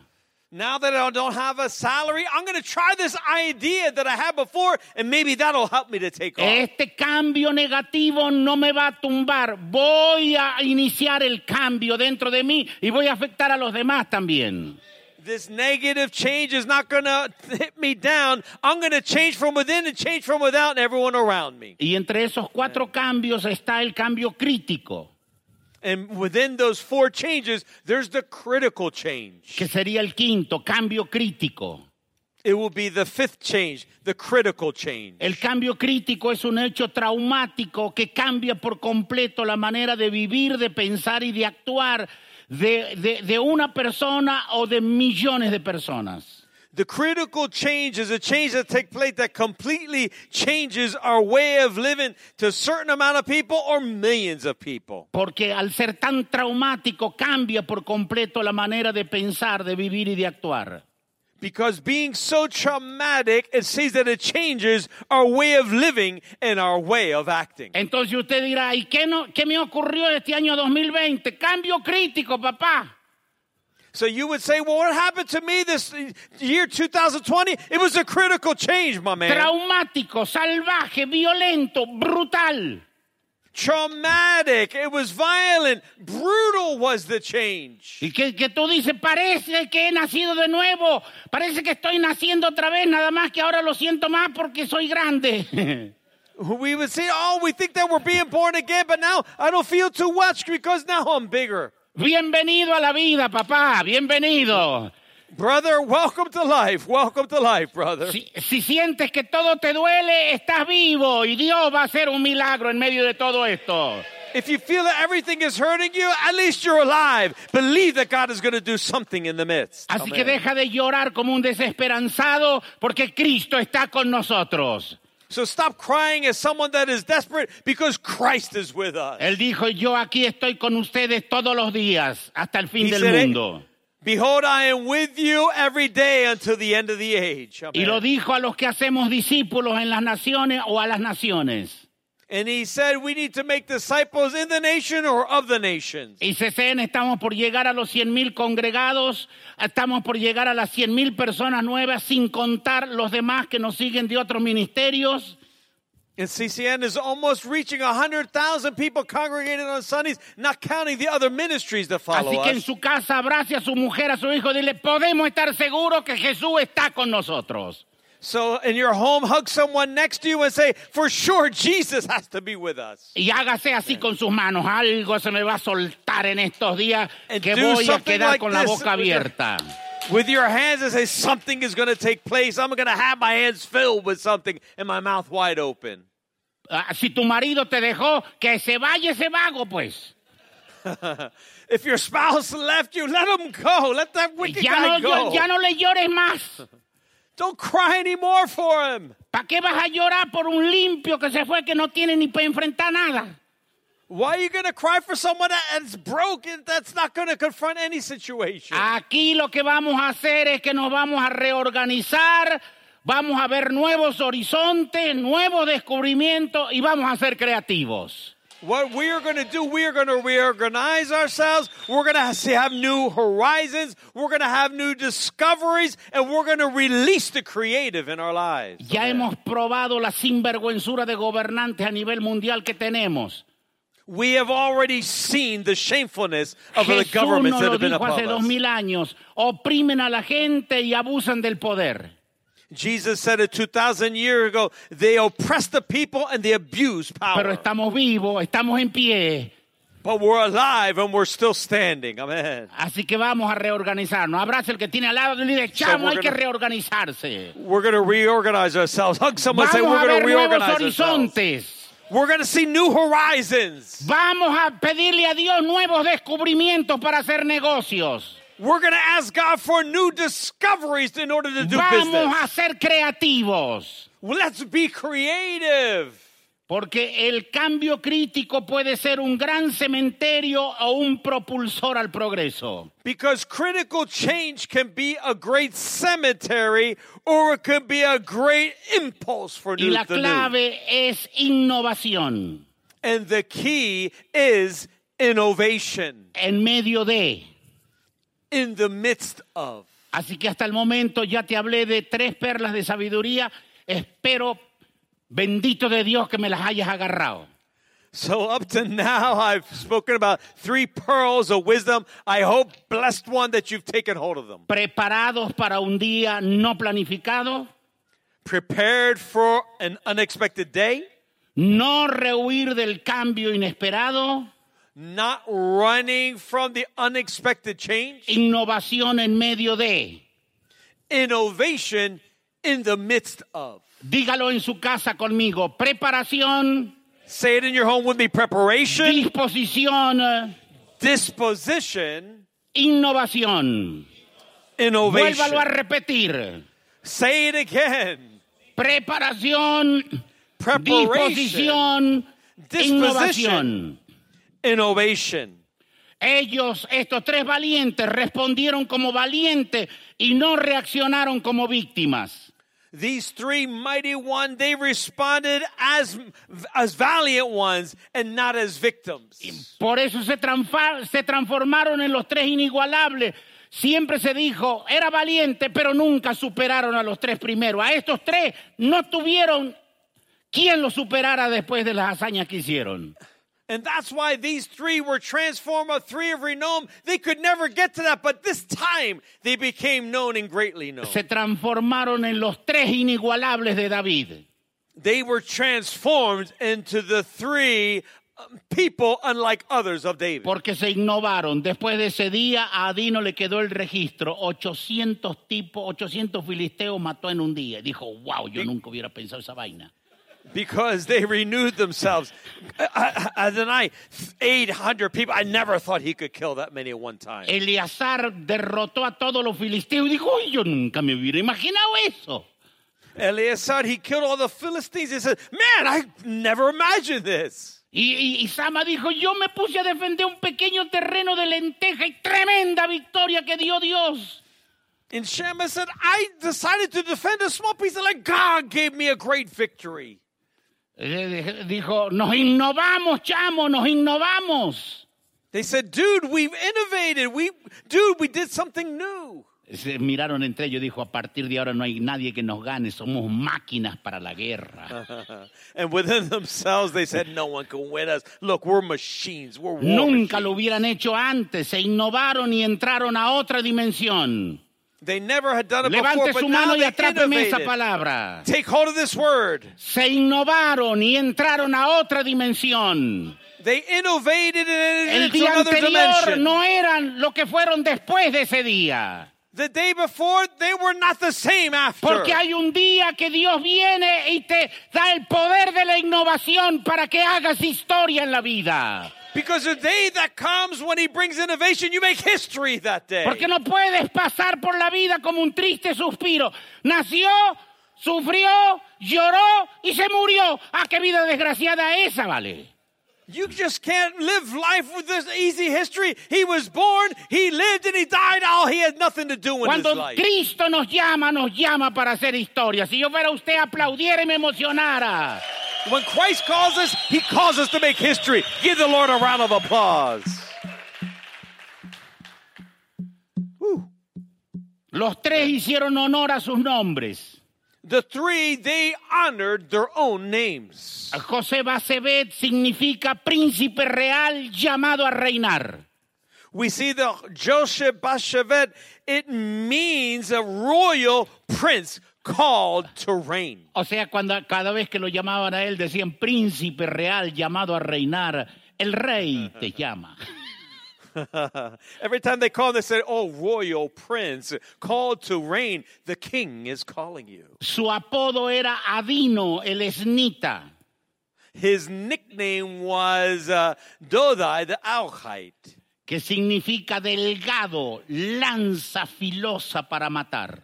[SPEAKER 2] Now that I don't have a salary, I'm going to try this idea that I had before, and maybe that'll help me to take off.
[SPEAKER 1] Este cambio negativo no me va a tumbar. Voy a iniciar el cambio dentro de mí y voy a afectar a los demás también.
[SPEAKER 2] This negative change is not going to hit me down. I'm going to change from within and change from without and everyone around me.
[SPEAKER 1] Y entre esos cuatro cambios está el cambio crítico,
[SPEAKER 2] And within those four changes, there's the critical change.
[SPEAKER 1] que sería el quinto, cambio crítico.
[SPEAKER 2] It will be the fifth change, the critical change.
[SPEAKER 1] El cambio crítico es un hecho traumático que cambia por completo la manera de vivir, de pensar y de actuar de, de- de una persona o de millones de personas.
[SPEAKER 2] The critical change is a change that takes place that completely changes our way of living to a certain amount of people or millions of people.
[SPEAKER 1] Porque al ser tan traumático cambia por completo la manera de pensar, de vivir y de actuar.
[SPEAKER 2] Because being so traumatic, it says that it changes our way of living and our way of acting.
[SPEAKER 1] Entonces usted dirá, ¿y qué, no, qué me ocurrió este año 2020? Cambio crítico, papá.
[SPEAKER 2] So you would say, well, what happened to me this year 2020? It was a critical change, my man.
[SPEAKER 1] Traumático, salvaje, violento, brutal.
[SPEAKER 2] Traumatic. It was violent. Brutal was the change.
[SPEAKER 1] Y que, que tú dices, parece que he nacido de nuevo, parece que estoy naciendo otra vez, nada más que ahora lo siento más porque soy grande.
[SPEAKER 2] We would say, oh, we think that we're being born again, but now I don't feel too much because now I'm bigger.
[SPEAKER 1] Bienvenido a la vida, papá, bienvenido.
[SPEAKER 2] Brother, welcome to life. Welcome to life, brother.
[SPEAKER 1] Si, si sientes que todo te duele, estás vivo y Dios va a hacer un milagro en medio de todo esto.
[SPEAKER 2] If you feel that everything is hurting you, at least you're alive. Believe that God is going to do something in the midst.
[SPEAKER 1] Así que deja de llorar como un desesperanzado porque Cristo está con nosotros.
[SPEAKER 2] So stop crying as someone that is desperate because Christ is with us.
[SPEAKER 1] Él dijo, yo aquí estoy con ustedes todos los días hasta el fin
[SPEAKER 2] He
[SPEAKER 1] del
[SPEAKER 2] said
[SPEAKER 1] mundo.
[SPEAKER 2] Behold, I am with you every day until the end of the age. Amen.
[SPEAKER 1] Y lo dijo a los que hacemos discípulos en las naciones o a las naciones.
[SPEAKER 2] And he said we need to make disciples in the nation or of the nations.
[SPEAKER 1] Y CCN estamos por llegar a los 100 mil congregados, estamos por llegar a las 100 mil personas nuevas, sin contar los demás que nos siguen de otros ministerios.
[SPEAKER 2] And CCN is almost reaching 100,000 people congregated on Sundays, not counting the other ministries that follow
[SPEAKER 1] Así que en
[SPEAKER 2] us.
[SPEAKER 1] su casa abrace a su mujer, a su hijo, dile, podemos estar seguros que Jesús está con nosotros.
[SPEAKER 2] So in your home, hug someone next to you and say, for sure, Jesus has to be with us.
[SPEAKER 1] Y hágase así con sus manos. Algo se me va a soltar en estos días
[SPEAKER 2] And
[SPEAKER 1] que voy a quedar
[SPEAKER 2] like
[SPEAKER 1] con la boca
[SPEAKER 2] with your-
[SPEAKER 1] abierta.
[SPEAKER 2] With your hands and say, something is going to take place. I'm going to have my hands filled with something and my mouth wide open.
[SPEAKER 1] Ah, Si tu marido te dejó, que se vaya ese vago, pues.
[SPEAKER 2] If your spouse left you, let him go. Let that wicked
[SPEAKER 1] Ya
[SPEAKER 2] guy
[SPEAKER 1] no,
[SPEAKER 2] go.
[SPEAKER 1] ya, ya no le llores más.
[SPEAKER 2] Don't cry anymore for him.
[SPEAKER 1] ¿Para qué vas a llorar por un limpio que se fue que no tiene ni para enfrentar nada?
[SPEAKER 2] Why are you going to cry for someone that's broken, that's not going to confront any situation?
[SPEAKER 1] Aquí lo que vamos a hacer es que nos vamos a reorganizar, vamos a ver nuevos horizontes, nuevos descubrimientos y vamos a ser creativos.
[SPEAKER 2] What we are going to do, we are going to reorganize ourselves. We're going to have new horizons. We're going to have new discoveries, and we're going to release the creative in our lives.
[SPEAKER 1] Ya
[SPEAKER 2] Amen.
[SPEAKER 1] hemos probado la sinvergüenzura de gobernantes a nivel mundial que tenemos.
[SPEAKER 2] We have already seen the shamefulness of the governments that have been
[SPEAKER 1] dijo hace
[SPEAKER 2] above
[SPEAKER 1] dos
[SPEAKER 2] us.
[SPEAKER 1] mil años. Oprimen a la gente y abusan del poder.
[SPEAKER 2] Jesus said it 2,000 years ago. They oppress the people and they abuse
[SPEAKER 1] Pero
[SPEAKER 2] power.
[SPEAKER 1] estamos vivos, estamos en pie.
[SPEAKER 2] but we're alive and we're still standing. Amen.
[SPEAKER 1] Así que vamos a reorganizarnos. Abraza el que tiene al lado y dile, chamo,
[SPEAKER 2] we're
[SPEAKER 1] hay que
[SPEAKER 2] gonna-
[SPEAKER 1] reorganizarse.
[SPEAKER 2] We're going to reorganize ourselves. Hug someone, say
[SPEAKER 1] Vamos
[SPEAKER 2] we're
[SPEAKER 1] a
[SPEAKER 2] going to reorganize ourselves.
[SPEAKER 1] horizontes.
[SPEAKER 2] We're going to see new horizons.
[SPEAKER 1] Vamos a pedirle a Dios nuevos descubrimientos para hacer negocios.
[SPEAKER 2] We're going to ask God for new discoveries in order to do
[SPEAKER 1] Vamos
[SPEAKER 2] business.
[SPEAKER 1] a ser creativos.
[SPEAKER 2] Well, let's be creative.
[SPEAKER 1] Porque el cambio crítico puede ser un gran cementerio o un propulsor al progreso.
[SPEAKER 2] Because critical change can be a great cemetery or it could be a great impulse for
[SPEAKER 1] Y
[SPEAKER 2] new,
[SPEAKER 1] la
[SPEAKER 2] the new.
[SPEAKER 1] clave es innovación
[SPEAKER 2] And the key is innovation
[SPEAKER 1] en medio de.
[SPEAKER 2] In the midst of.
[SPEAKER 1] Así que hasta el momento ya te hablé de tres perlas de sabiduría. Espero, bendito de Dios, que me las hayas agarrado.
[SPEAKER 2] So up to now, I've spoken about three pearls of wisdom. I hope, blessed one, that you've taken hold of them.
[SPEAKER 1] Preparados para un día no planificado.
[SPEAKER 2] Prepared for an unexpected day,
[SPEAKER 1] No rehuir del cambio inesperado.
[SPEAKER 2] Not running from the unexpected change,
[SPEAKER 1] Innovación en medio de.
[SPEAKER 2] innovation in the midst of.
[SPEAKER 1] Dígalo en su casa conmigo. Preparación,
[SPEAKER 2] Say it in your home with me preparation,
[SPEAKER 1] disposición,
[SPEAKER 2] disposition,
[SPEAKER 1] innovación.
[SPEAKER 2] innovation.
[SPEAKER 1] Vuélvalo a repetir.
[SPEAKER 2] Say it again.
[SPEAKER 1] Preparación,
[SPEAKER 2] Preparation,
[SPEAKER 1] disposición,
[SPEAKER 2] disposition.
[SPEAKER 1] innovación.
[SPEAKER 2] Innovation.
[SPEAKER 1] Ellos, estos tres valientes, respondieron como valientes y no reaccionaron como víctimas.
[SPEAKER 2] These three mighty ones, they responded as, as valiant ones and not as victims.
[SPEAKER 1] Por eso se, se transformaron en los tres inigualables. Siempre se dijo, era valiente, pero nunca superaron a los tres primeros. A estos tres no tuvieron quien los superara después de las hazañas que hicieron.
[SPEAKER 2] And that's why these three were transformed of three of renown. They could never get to that, but this time they became known and greatly known.
[SPEAKER 1] Se transformaron en los tres inigualables de David.
[SPEAKER 2] They were transformed into the three um, people unlike others of David.
[SPEAKER 1] Porque se innovaron. Después de ese día, a Adino le quedó el registro. 800 tipos, 800 filisteos mató en un día. Dijo, wow, yo nunca hubiera pensado esa vaina.
[SPEAKER 2] Because they renewed themselves. Adonai, 800 people. I never thought he could kill that many at one time.
[SPEAKER 1] Eleazar derrotó a todos los filisteos y dijo, yo nunca me hubiera imaginado eso.
[SPEAKER 2] Eleazar, he killed all the Philistines. He said, Man, I never imagined this.
[SPEAKER 1] Y, y- y Sama dijo, yo me puse a defender un pequeño terreno de lenteja y tremenda victoria que dio Dios.
[SPEAKER 2] And Shammah said, I decided to defend a small piece of land. God gave me a great victory.
[SPEAKER 1] Eh, Dijo, nos innovamos, chamo, nos innovamos.
[SPEAKER 2] They said, Dude, we've innovated. We, dude, we did something new.
[SPEAKER 1] Se miraron entre ellos, dijo, a partir de ahora no hay nadie que nos gane, somos máquinas para la guerra.
[SPEAKER 2] And within themselves, they said, No one can win us. Look, we're machines. We're war
[SPEAKER 1] Nunca lo
[SPEAKER 2] machines."
[SPEAKER 1] hubieran hecho antes, se innovaron y entraron a otra dimensión.
[SPEAKER 2] They never had done it before,
[SPEAKER 1] Levante
[SPEAKER 2] but
[SPEAKER 1] su mano y atrápeme esa palabra.
[SPEAKER 2] Take hold of this word.
[SPEAKER 1] Se innovaron y entraron a otra dimensión.
[SPEAKER 2] They innovated and
[SPEAKER 1] El día
[SPEAKER 2] another
[SPEAKER 1] anterior
[SPEAKER 2] dimension.
[SPEAKER 1] no eran lo que fueron después de ese día.
[SPEAKER 2] The day before, they were not the same after.
[SPEAKER 1] Porque hay un día que Dios viene y te da el poder de la innovación para que hagas historia en la vida.
[SPEAKER 2] Because the day that comes when he brings innovation, you make history that day.
[SPEAKER 1] Porque no puedes pasar por la vida como un triste suspiro. Nació, sufrió, lloró y se murió. ¿A qué vida desgraciada esa, vale?
[SPEAKER 2] You just can't live life with this easy history. He was born, he lived, and he died. All he had nothing to do his
[SPEAKER 1] Cuando
[SPEAKER 2] life.
[SPEAKER 1] Cristo nos llama, nos llama para hacer historia. Si yo fuera usted, aplaudiera y me emocionara.
[SPEAKER 2] When Christ calls us, he calls us to make history. Give the Lord a round of applause. Whew.
[SPEAKER 1] Los tres hicieron honor a sus nombres.
[SPEAKER 2] The three, they honored their own names.
[SPEAKER 1] José Basebet significa príncipe real llamado a reinar.
[SPEAKER 2] We see the Joseph Bashevet, it means a royal prince called to reign.
[SPEAKER 1] O sea, cuando cada vez que lo llamaban a él decían príncipe real llamado a reinar, el rey te llama.
[SPEAKER 2] Every time they call, they say, "Oh, royal prince, called to reign. The king is calling you."
[SPEAKER 1] Su apodo era Adino, el esnita.
[SPEAKER 2] His nickname was uh, Dodai the Alchite,
[SPEAKER 1] que significa delgado, lanza filosa para matar.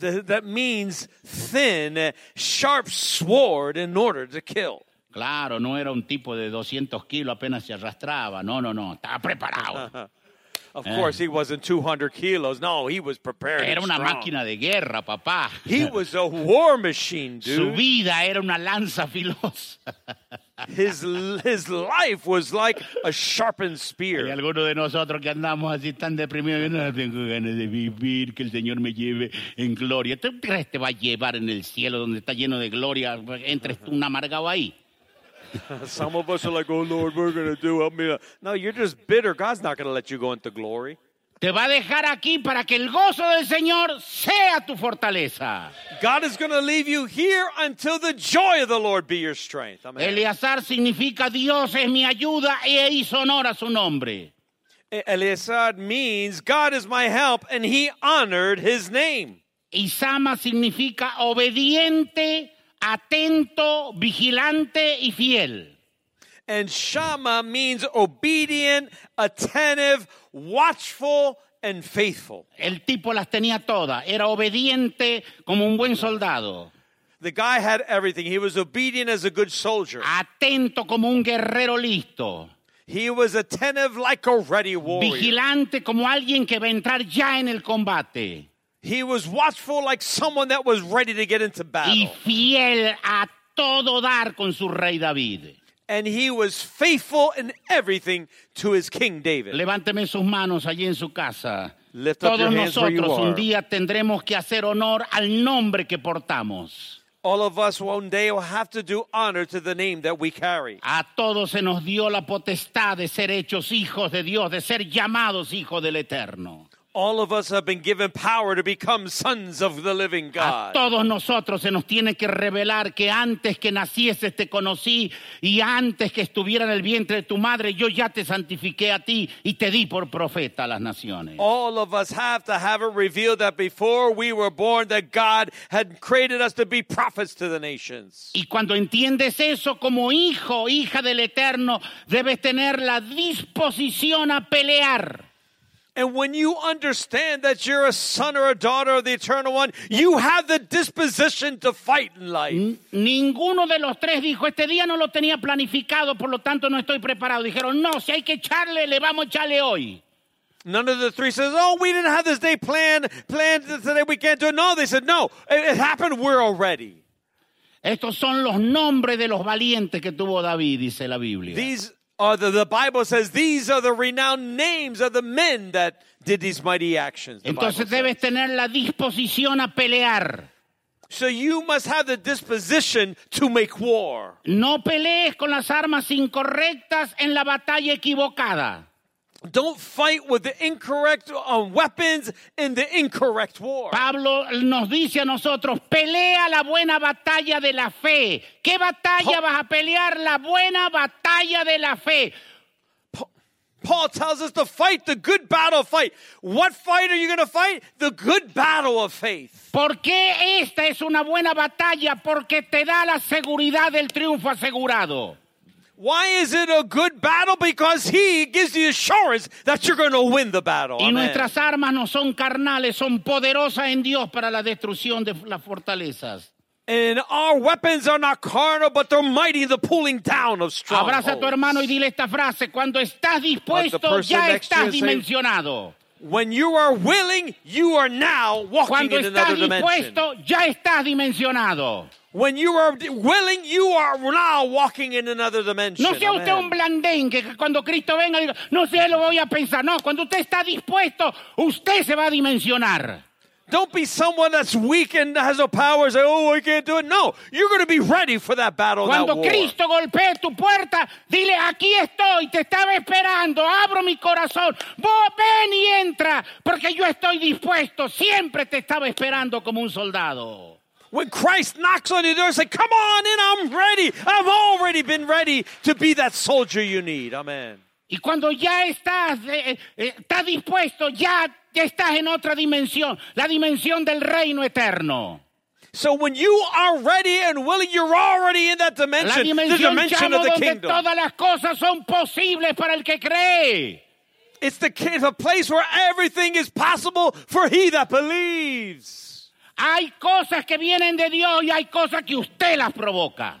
[SPEAKER 2] Th- that means thin, sharp sword in order to kill.
[SPEAKER 1] Claro, no era un tipo de 200 kilos, apenas se arrastraba. No, no, no, estaba preparado.
[SPEAKER 2] Of
[SPEAKER 1] Eh.
[SPEAKER 2] course, he wasn't 200 kilos. No, he was prepared.
[SPEAKER 1] Era una
[SPEAKER 2] strong.
[SPEAKER 1] máquina de guerra, papá.
[SPEAKER 2] He was a war machine, dude.
[SPEAKER 1] Su vida era una lanza filosa.
[SPEAKER 2] His his life was like a sharpened
[SPEAKER 1] Hay
[SPEAKER 2] spear.
[SPEAKER 1] algunos de nosotros que andamos así tan deprimidos, no tengo ganas de vivir, que el Señor me lleve en gloria. ¿Tú crees que te va a llevar en el cielo donde está lleno de gloria? Entres tú un amargado ahí.
[SPEAKER 2] Some of us are like, "Oh Lord, we're gonna do help me." No, you're just bitter. God's not gonna let you go into glory.
[SPEAKER 1] Te va a dejar aquí para que el gozo del Señor sea tu fortaleza.
[SPEAKER 2] God is gonna leave you here until the joy of the Lord be your strength. Amen.
[SPEAKER 1] Eleazar significa Dios es mi ayuda e hizo honor a su nombre.
[SPEAKER 2] E- Eleazar means God is my help, and He honored His name.
[SPEAKER 1] Isama significa obediente, atento, vigilante y fiel.
[SPEAKER 2] And Shama means obedient, attentive, watchful, and faithful.
[SPEAKER 1] El tipo las tenía todas. Era obediente como un buen soldado.
[SPEAKER 2] The guy had everything. He was obedient as a good soldier.
[SPEAKER 1] Atento como un guerrero listo.
[SPEAKER 2] He was attentive like a ready warrior.
[SPEAKER 1] Vigilante como alguien que va a entrar ya en el combate.
[SPEAKER 2] He was watchful like someone that was ready to get into battle.
[SPEAKER 1] Y fiel a todo dar con su rey David.
[SPEAKER 2] And he was faithful in everything to his King David.
[SPEAKER 1] Levánteme sus manos allí en su casa.
[SPEAKER 2] Lift up
[SPEAKER 1] Todos
[SPEAKER 2] your hands where you
[SPEAKER 1] nosotros un
[SPEAKER 2] are.
[SPEAKER 1] día tendremos que hacer honor al nombre que portamos.
[SPEAKER 2] All of us one day will have to do honor to the name that we carry.
[SPEAKER 1] A todos se nos dio la potestad de ser hechos hijos de Dios, de ser llamados hijos del Eterno.
[SPEAKER 2] All of us have been given power to become sons of the living God.
[SPEAKER 1] A todos nosotros se nos tiene que revelar que antes que nacieses te conocí y antes que estuviera en el vientre de tu madre yo ya te santifiqué a ti y te di por profeta a las naciones.
[SPEAKER 2] All of us have to have it revealed that before we were born that God had created us to be prophets to the nations.
[SPEAKER 1] Y cuando entiendes eso como hijo, hija del Eterno, debes tener la disposición a pelear.
[SPEAKER 2] And when you understand that you're a son or a daughter of the Eternal One, you have the disposition to fight in life.
[SPEAKER 1] Ninguno de los tres dijo, este día no lo tenía planificado, por lo tanto no estoy preparado. Dijeron, no, si hay que echarle, le vamos a echarle hoy.
[SPEAKER 2] None of the three says, "Oh, we didn't have this day planned. Planned today. We can't do it." No, they said, "No, it, it happened. We're already."
[SPEAKER 1] Estos son los nombres de los valientes que tuvo David, dice la Biblia.
[SPEAKER 2] These are the, the Bible says these are the renowned names of the men that did these mighty actions.
[SPEAKER 1] Entonces debes tener la disposición a pelear.
[SPEAKER 2] So you must have the disposition to make war.
[SPEAKER 1] No pelees con las armas incorrectas en la batalla equivocada.
[SPEAKER 2] Don't fight with the incorrect uh, weapons in the incorrect war.
[SPEAKER 1] Pablo nos dice a nosotros, pelea la buena batalla de la fe. ¿Qué batalla
[SPEAKER 2] Pa-
[SPEAKER 1] vas a pelear? La buena batalla de la fe.
[SPEAKER 2] Paul tells us to fight the good battle of fight. What fight are you going to fight? The good battle of faith.
[SPEAKER 1] ¿Por qué esta es una buena batalla? Porque te da la seguridad del triunfo asegurado.
[SPEAKER 2] Why is it a good battle? Because he gives the assurance that you're going to win the battle.
[SPEAKER 1] Y
[SPEAKER 2] Amen.
[SPEAKER 1] nuestras armas no son carnales, son poderosas en Dios para la destrucción de las fortalezas.
[SPEAKER 2] And our weapons are not carnal, but they're mighty in the pulling down of strongholds.
[SPEAKER 1] Abraza a tu hermano y dile esta frase, cuando estás dispuesto ya estás dimensionado.
[SPEAKER 2] When you are willing, you are now walking
[SPEAKER 1] Cuando
[SPEAKER 2] in
[SPEAKER 1] estás
[SPEAKER 2] another dimension.
[SPEAKER 1] dispuesto ya estás dimensionado.
[SPEAKER 2] When you are willing, you are now walking in another dimension.
[SPEAKER 1] No sea usted
[SPEAKER 2] Amen.
[SPEAKER 1] un blandén que cuando Cristo venga diga, no sé, lo voy a pensar. No, cuando usted está dispuesto, usted se va a dimensionar.
[SPEAKER 2] Don't be someone that's weak and has no power. Say, oh, I can't do it. No, you're going to be ready for that battle, that
[SPEAKER 1] Cuando
[SPEAKER 2] war.
[SPEAKER 1] Cristo golpee tu puerta, dile, aquí estoy, te estaba esperando, abro mi corazón, vos ven y entra, porque yo estoy dispuesto, siempre te estaba esperando como un soldado.
[SPEAKER 2] When Christ knocks on your door, say, Come on in, I'm ready. I've already been ready to be that soldier you need. Amen.
[SPEAKER 1] Y cuando ya estás, eh, eh, estás dispuesto, ya, ya estás en otra dimensión, la dimensión del reino eterno.
[SPEAKER 2] So when you are ready and willing, you're already in that dimension, the dimension of the
[SPEAKER 1] donde
[SPEAKER 2] kingdom.
[SPEAKER 1] todas las cosas son posibles para el que cree.
[SPEAKER 2] It's the the place where everything is possible for he that believes.
[SPEAKER 1] Hay cosas que vienen de Dios y hay cosas que usted las provoca.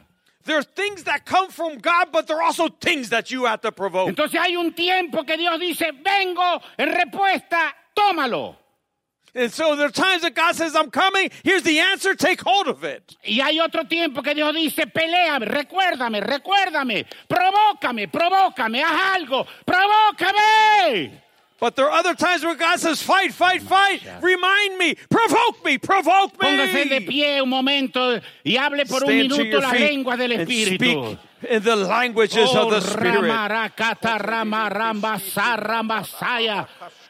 [SPEAKER 2] There are things that come from God, but there are also things that you have to provoke.
[SPEAKER 1] Entonces hay un tiempo que Dios dice, vengo en respuesta, tómalo.
[SPEAKER 2] And so there are times that God says, I'm coming, here's the answer, take hold of it.
[SPEAKER 1] Y hay otro tiempo que Dios dice, peléame, recuérdame, recuérdame, provócame, provócame, haz algo, provócame.
[SPEAKER 2] But there are other times where God says, fight, fight, fight, remind me, provoke me, provoke me.
[SPEAKER 1] Póngase de pie un momento y hable por un
[SPEAKER 2] Stand to
[SPEAKER 1] minuto las
[SPEAKER 2] feet
[SPEAKER 1] del
[SPEAKER 2] and
[SPEAKER 1] Espíritu.
[SPEAKER 2] speak in the languages of
[SPEAKER 1] Oh,
[SPEAKER 2] the Spirit.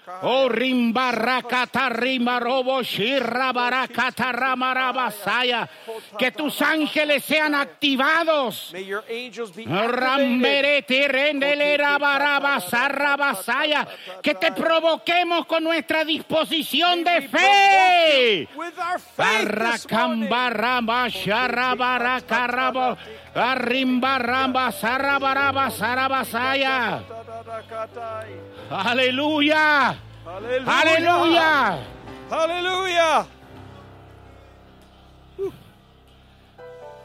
[SPEAKER 1] Sarambasaya. Oh, rimbaracata, rimarobo, shirabaracata, ramarabasaya. Que tus ángeles sean activados. Ramberete, rendelera, barabasa, rabasaya. Que te provoquemos con nuestra disposición de fe. sharabarakarabo, arrimbaramba, sarabaraba, Aleluya. Aleluya.
[SPEAKER 2] Hallelujah.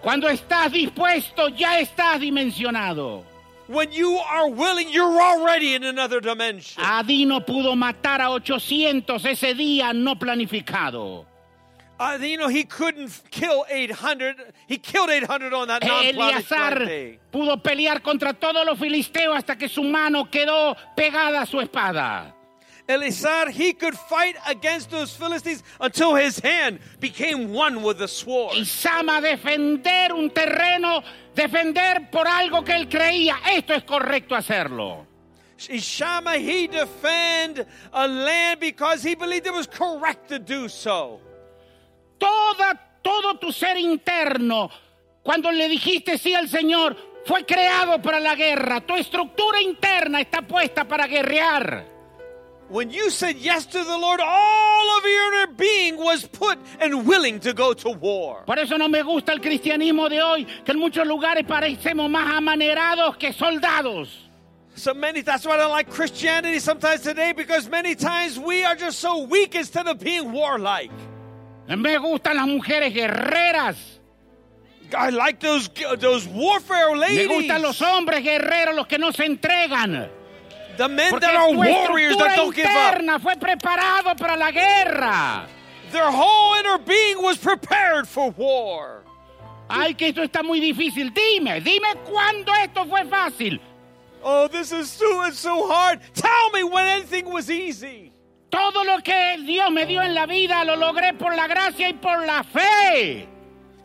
[SPEAKER 1] Cuando estás dispuesto, ya estás dimensionado.
[SPEAKER 2] When you are willing, you're already in another dimension.
[SPEAKER 1] Adino pudo matar a 800 ese día no planificado.
[SPEAKER 2] Uh, you know, he couldn't kill 800. He killed 800 on that
[SPEAKER 1] Eleazar
[SPEAKER 2] day.
[SPEAKER 1] pudo pelear contra todos los filisteos hasta que su mano quedó pegada a su espada.
[SPEAKER 2] Eleazar, he could fight against those Philistines until his hand became one with the sword.
[SPEAKER 1] Y Sama defender un terreno, defender por algo que él creía. Esto es correcto hacerlo.
[SPEAKER 2] Shama, he defend a land because he believed it was correct to do so.
[SPEAKER 1] Toda, todo tu ser interno, cuando le dijiste sí al Señor, fue creado para la guerra. Tu estructura interna está puesta para guerrear.
[SPEAKER 2] When you said yes to the Lord, all of your inner being was put and willing to go to war.
[SPEAKER 1] Por eso no me gusta el cristianismo de hoy, que en muchos lugares parecemos más amanerados que soldados.
[SPEAKER 2] So many, that's why I don't like Christianity sometimes today because many times we are just so weak instead of being warlike.
[SPEAKER 1] Me gustan las mujeres guerreras.
[SPEAKER 2] I like those those warfare
[SPEAKER 1] Me
[SPEAKER 2] ladies.
[SPEAKER 1] gustan los hombres guerreros, los que no se entregan.
[SPEAKER 2] the men
[SPEAKER 1] Porque
[SPEAKER 2] that are warriors that don't give up.
[SPEAKER 1] fue preparado para la guerra.
[SPEAKER 2] Their whole inner being was prepared for war.
[SPEAKER 1] Ay, que esto está muy difícil. Dime, dime cuándo esto fue fácil.
[SPEAKER 2] Oh, this is too it's so hard. Tell me when anything was easy.
[SPEAKER 1] Todo lo que Dios me dio en la vida lo logré por la gracia y por la fe.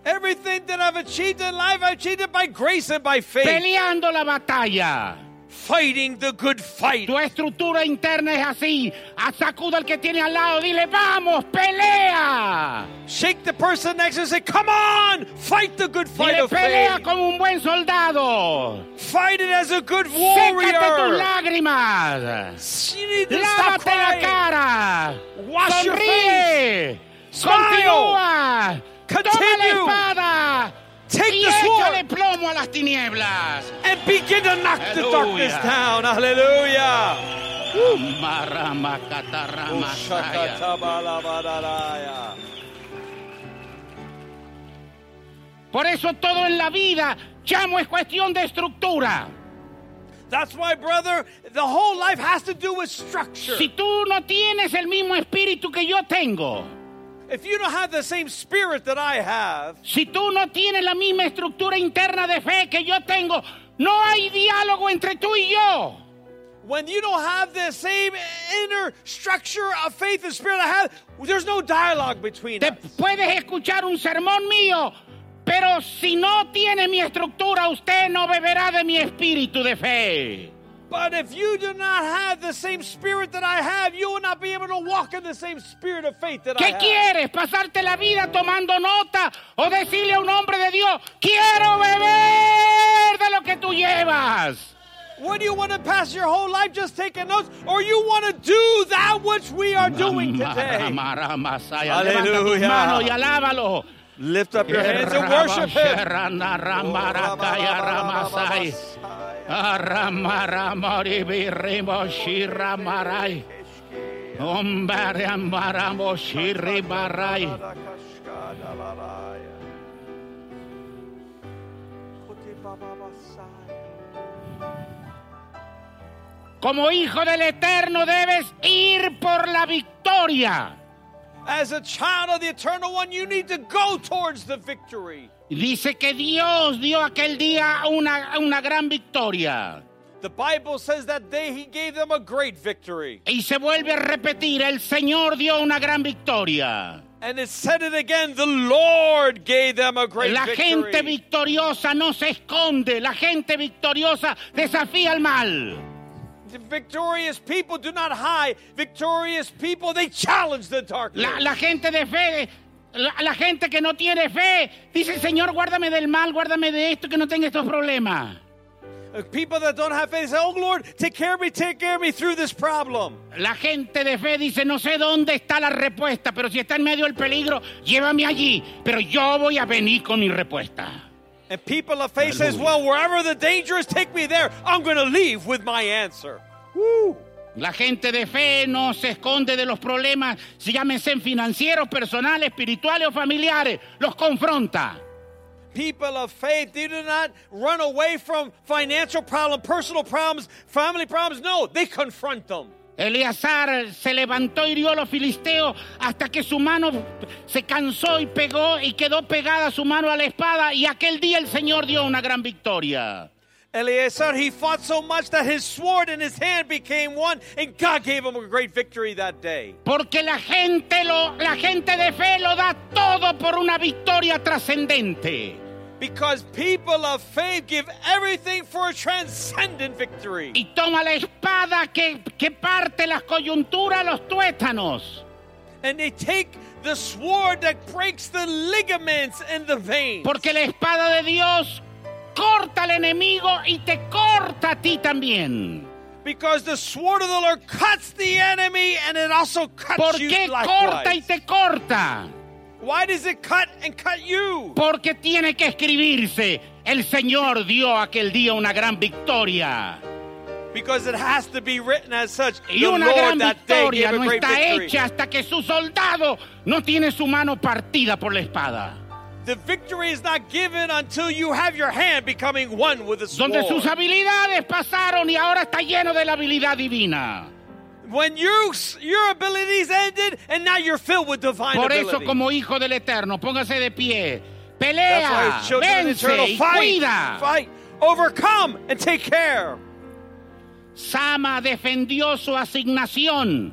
[SPEAKER 2] Everything that I've achieved in life, I've achieved it by grace and by faith.
[SPEAKER 1] Peleando la batalla.
[SPEAKER 2] Fighting the good fight.
[SPEAKER 1] Tu estructura interna es así. Sacuda al que tiene al lado. Dile, vamos, pelea.
[SPEAKER 2] Shake the person next to you and say, Come on, fight the good fight
[SPEAKER 1] Dile,
[SPEAKER 2] of
[SPEAKER 1] pelea
[SPEAKER 2] faith.
[SPEAKER 1] como un buen soldado.
[SPEAKER 2] Fight it as a good
[SPEAKER 1] Sécate tus
[SPEAKER 2] warrior.
[SPEAKER 1] lágrimas. Lávate la cara.
[SPEAKER 2] Wash your
[SPEAKER 1] Sonríe.
[SPEAKER 2] Smile.
[SPEAKER 1] Continúa. Toma la
[SPEAKER 2] Continue.
[SPEAKER 1] espada.
[SPEAKER 2] Take
[SPEAKER 1] y
[SPEAKER 2] the sword
[SPEAKER 1] plomo a las tinieblas.
[SPEAKER 2] and begin to knock the
[SPEAKER 1] Hallelujah.
[SPEAKER 2] darkness down. Ushakatabalabaraya.
[SPEAKER 1] Por eso todo en la vida, llamo, es cuestión de estructura.
[SPEAKER 2] That's why, brother, the whole life has to do with structure.
[SPEAKER 1] Si tú no tienes el mismo espíritu que yo tengo,
[SPEAKER 2] If you don't have the same spirit that I have,
[SPEAKER 1] si tú no tienes la misma estructura interna de fe que yo tengo, no hay diálogo entre tú y yo.
[SPEAKER 2] when you don't have the same inner structure of faith and spirit I have, there's no dialogue between
[SPEAKER 1] Te
[SPEAKER 2] us.
[SPEAKER 1] puedes escuchar un sermón mío, pero si no tiene mi estructura, usted no beberá de mi espíritu de fe.
[SPEAKER 2] But if you do not have the same spirit that I have, you will not be able to walk in the same spirit of faith that I
[SPEAKER 1] ¿Qué
[SPEAKER 2] have.
[SPEAKER 1] quieres? ¿Pasarte la vida tomando nota o decirle a un hombre de Dios, quiero beber de lo que tú llevas?
[SPEAKER 2] What do you want to pass your whole life just taking notes, or you want to do that which we are doing today? Lift up your hands and worship Him.
[SPEAKER 1] Amaramo Shiribarai. Como hijo del Eterno debes ir por la victoria.
[SPEAKER 2] As a child of the Eternal One, you need to go towards the victory.
[SPEAKER 1] Dice que Dios dio aquel día una, una gran victoria.
[SPEAKER 2] The Bible says that day He gave them a great victory.
[SPEAKER 1] Y se vuelve a repetir, el Señor dio una gran victoria.
[SPEAKER 2] And it said it again, the Lord gave them a great
[SPEAKER 1] La
[SPEAKER 2] victory.
[SPEAKER 1] gente victoriosa no se esconde, la gente victoriosa desafía al mal.
[SPEAKER 2] The victorious people do not hide. Victorious people, they challenge the darkness.
[SPEAKER 1] La, la gente de fe, la, la gente que no tiene fe, dice, Señor, guárdame del mal, guárdame de esto, que no tenga estos problemas.
[SPEAKER 2] Uh, People that don't have faith say, Oh Lord, take care of me, take care of me through this problem.
[SPEAKER 1] La gente de fe dice, no sé dónde está la respuesta, pero si está en medio del peligro, llévame allí, pero yo voy a venir con mi respuesta.
[SPEAKER 2] And people of faith says, Well, wherever the danger is, take me there. I'm going to leave with my answer. Woo!
[SPEAKER 1] La gente de fe no se esconde de los problemas, si llámense financieros, personales, espirituales o familiares, los confronta.
[SPEAKER 2] People of faith, they do not run away from financial problems, personal problems, family problems. No, they confront them.
[SPEAKER 1] Eleazar se levantó y hirió a los filisteos hasta que su mano se cansó y pegó y quedó pegada su mano a la espada y aquel día el Señor dio una gran victoria.
[SPEAKER 2] Eleazar, he fought so much that his sword and his hand became one, and God gave him a great victory that day.
[SPEAKER 1] Porque la gente lo, la gente de fe lo da todo por una victoria trascendente.
[SPEAKER 2] Because people of faith give everything for a transcendent victory.
[SPEAKER 1] Y toma la espada que, que parte las coyunturas, los tuétanos.
[SPEAKER 2] And they take the sword that breaks the ligaments and the veins.
[SPEAKER 1] Porque la espada de Dios corta al enemigo y te corta a ti también.
[SPEAKER 2] Because the sword of the Lord cuts the enemy and it also cuts
[SPEAKER 1] ¿Por
[SPEAKER 2] you
[SPEAKER 1] qué corta y
[SPEAKER 2] likewise.
[SPEAKER 1] te corta?
[SPEAKER 2] Why does it cut and cut you?
[SPEAKER 1] Porque tiene que escribirse. El Señor dio aquel día una gran victoria.
[SPEAKER 2] Because it has to be written as such.
[SPEAKER 1] Y una
[SPEAKER 2] Lord
[SPEAKER 1] gran victoria no está
[SPEAKER 2] victory.
[SPEAKER 1] hecha hasta que su soldado no tiene su mano partida por la espada.
[SPEAKER 2] The victory is not given until you have your hand becoming one with the sword.
[SPEAKER 1] Donde sus habilidades pasaron y ahora está lleno de la habilidad divina.
[SPEAKER 2] when you, your abilities ended and now you're filled with divine
[SPEAKER 1] Por
[SPEAKER 2] ability.
[SPEAKER 1] eso, como hijo del Eterno, póngase de pie. Pelea, vence y
[SPEAKER 2] fight,
[SPEAKER 1] cuida.
[SPEAKER 2] fight, overcome, and take care.
[SPEAKER 1] Sama defendió su asignación.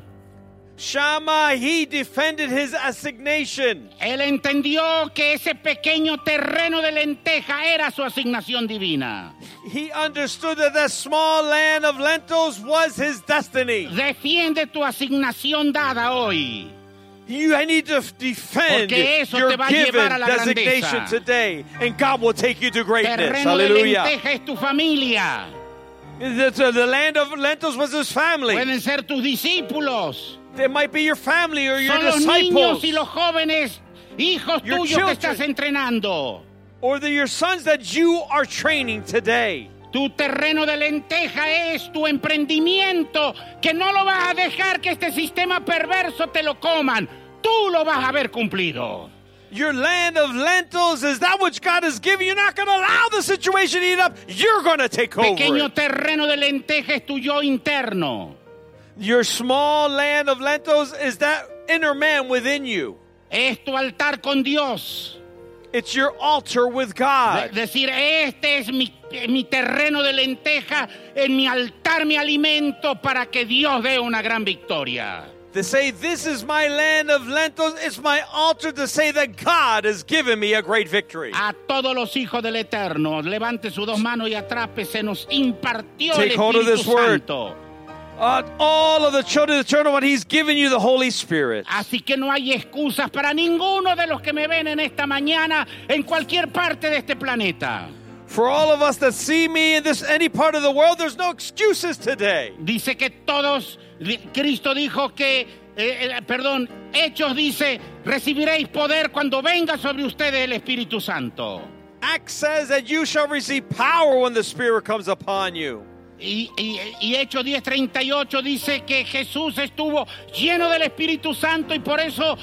[SPEAKER 2] Shammah, he defended his assignation.
[SPEAKER 1] Él entendió que ese pequeño terreno de lenteja era su asignación divina.
[SPEAKER 2] He understood that that small land of lentils was his destiny.
[SPEAKER 1] Defiende tu asignación dada hoy.
[SPEAKER 2] You need to defend your
[SPEAKER 1] te va a
[SPEAKER 2] given designation
[SPEAKER 1] grandeza.
[SPEAKER 2] today, and God will take you to greatness.
[SPEAKER 1] Terreno de
[SPEAKER 2] Hallelujah.
[SPEAKER 1] lenteja es tu familia.
[SPEAKER 2] The, uh, the- the land of lentils was his family.
[SPEAKER 1] Pueden ser tus discípulos.
[SPEAKER 2] It might be your family or your
[SPEAKER 1] Son los
[SPEAKER 2] disciples,
[SPEAKER 1] niños y los jóvenes, hijos
[SPEAKER 2] Your
[SPEAKER 1] tuyos que
[SPEAKER 2] children.
[SPEAKER 1] estás entrenando.
[SPEAKER 2] or the, your sons that you are training today.
[SPEAKER 1] Tu terreno de lenteja es tu emprendimiento, que no lo vas a dejar que este sistema perverso te lo coman. Tú lo vas a haber cumplido.
[SPEAKER 2] Your land of lentils is that which God has given. You're not going to allow the situation to eat up. You're going to take over.
[SPEAKER 1] Pequeño
[SPEAKER 2] it.
[SPEAKER 1] terreno de lenteja es tu yo interno.
[SPEAKER 2] Your small land of lentils is that inner man within you.
[SPEAKER 1] Es tu altar con Dios.
[SPEAKER 2] It's your altar with
[SPEAKER 1] De-
[SPEAKER 2] God.
[SPEAKER 1] decir, este es mi, mi terreno de lenteja, en mi altar me alimento para que Dios dé una gran victoria.
[SPEAKER 2] to say, This is my land of lentils. It's my altar to say that God has given me a great victory.
[SPEAKER 1] A todos los hijos del Eterno, levante sus dos manos y atrape, se nos impartió el
[SPEAKER 2] Take hold of
[SPEAKER 1] Espíritu
[SPEAKER 2] this word. Uh, all of the children of the eternal one, He's given you the Holy Spirit.
[SPEAKER 1] Así que no hay excusas para ninguno de los que me ven en esta mañana en cualquier parte de este planeta.
[SPEAKER 2] For all of us that see me in this any part of the world, there's no excuses today.
[SPEAKER 1] Dice que todos, Cristo dijo que, eh, eh, perdón, Hechos dice, recibiréis poder cuando venga sobre ustedes el Espíritu Santo.
[SPEAKER 2] Acts says that you shall receive power when the Spirit comes upon you.
[SPEAKER 1] Y, y, y Hechos 10:38 dice que Jesús estuvo lleno del Espíritu Santo y por eso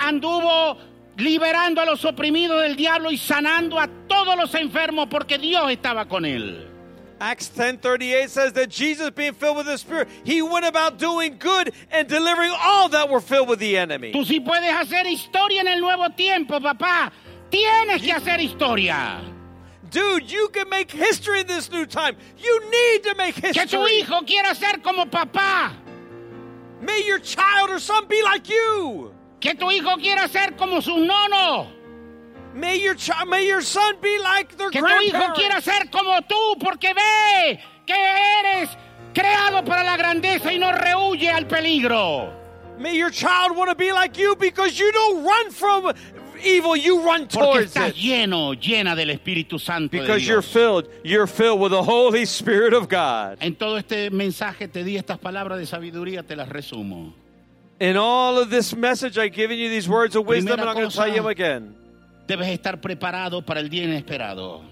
[SPEAKER 1] anduvo liberando a los oprimidos del diablo y sanando a todos los enfermos porque Dios estaba con él.
[SPEAKER 2] Acts 10:38 says that Jesus being filled with the Spirit, he went about doing good and delivering all that were filled with the enemy.
[SPEAKER 1] Tú sí puedes hacer historia en el nuevo tiempo, papá. Tienes que hacer historia.
[SPEAKER 2] Dude, you can make history in this new time. You need to make
[SPEAKER 1] Que tu
[SPEAKER 2] history.
[SPEAKER 1] hijo quiera ser como papá.
[SPEAKER 2] May your child or son be like you.
[SPEAKER 1] Que tu hijo quiera ser como sus nonos.
[SPEAKER 2] May your child, may your son be like their
[SPEAKER 1] Que tu hijo quiera ser como tú porque ve que eres creado para la grandeza y no rehuye al peligro.
[SPEAKER 2] May your child want to be like you because you don't run from evil, you run
[SPEAKER 1] Porque
[SPEAKER 2] towards
[SPEAKER 1] estás
[SPEAKER 2] it.
[SPEAKER 1] lleno, llena del Espíritu Santo de
[SPEAKER 2] Because you're
[SPEAKER 1] Dios.
[SPEAKER 2] filled, you're filled with the Holy Spirit of God.
[SPEAKER 1] En todo este mensaje te di estas palabras de sabiduría, te las resumo.
[SPEAKER 2] In all of this message, I've given you these words of wisdom, and I'm going to tell you them again.
[SPEAKER 1] Debes estar preparado para el día inesperado.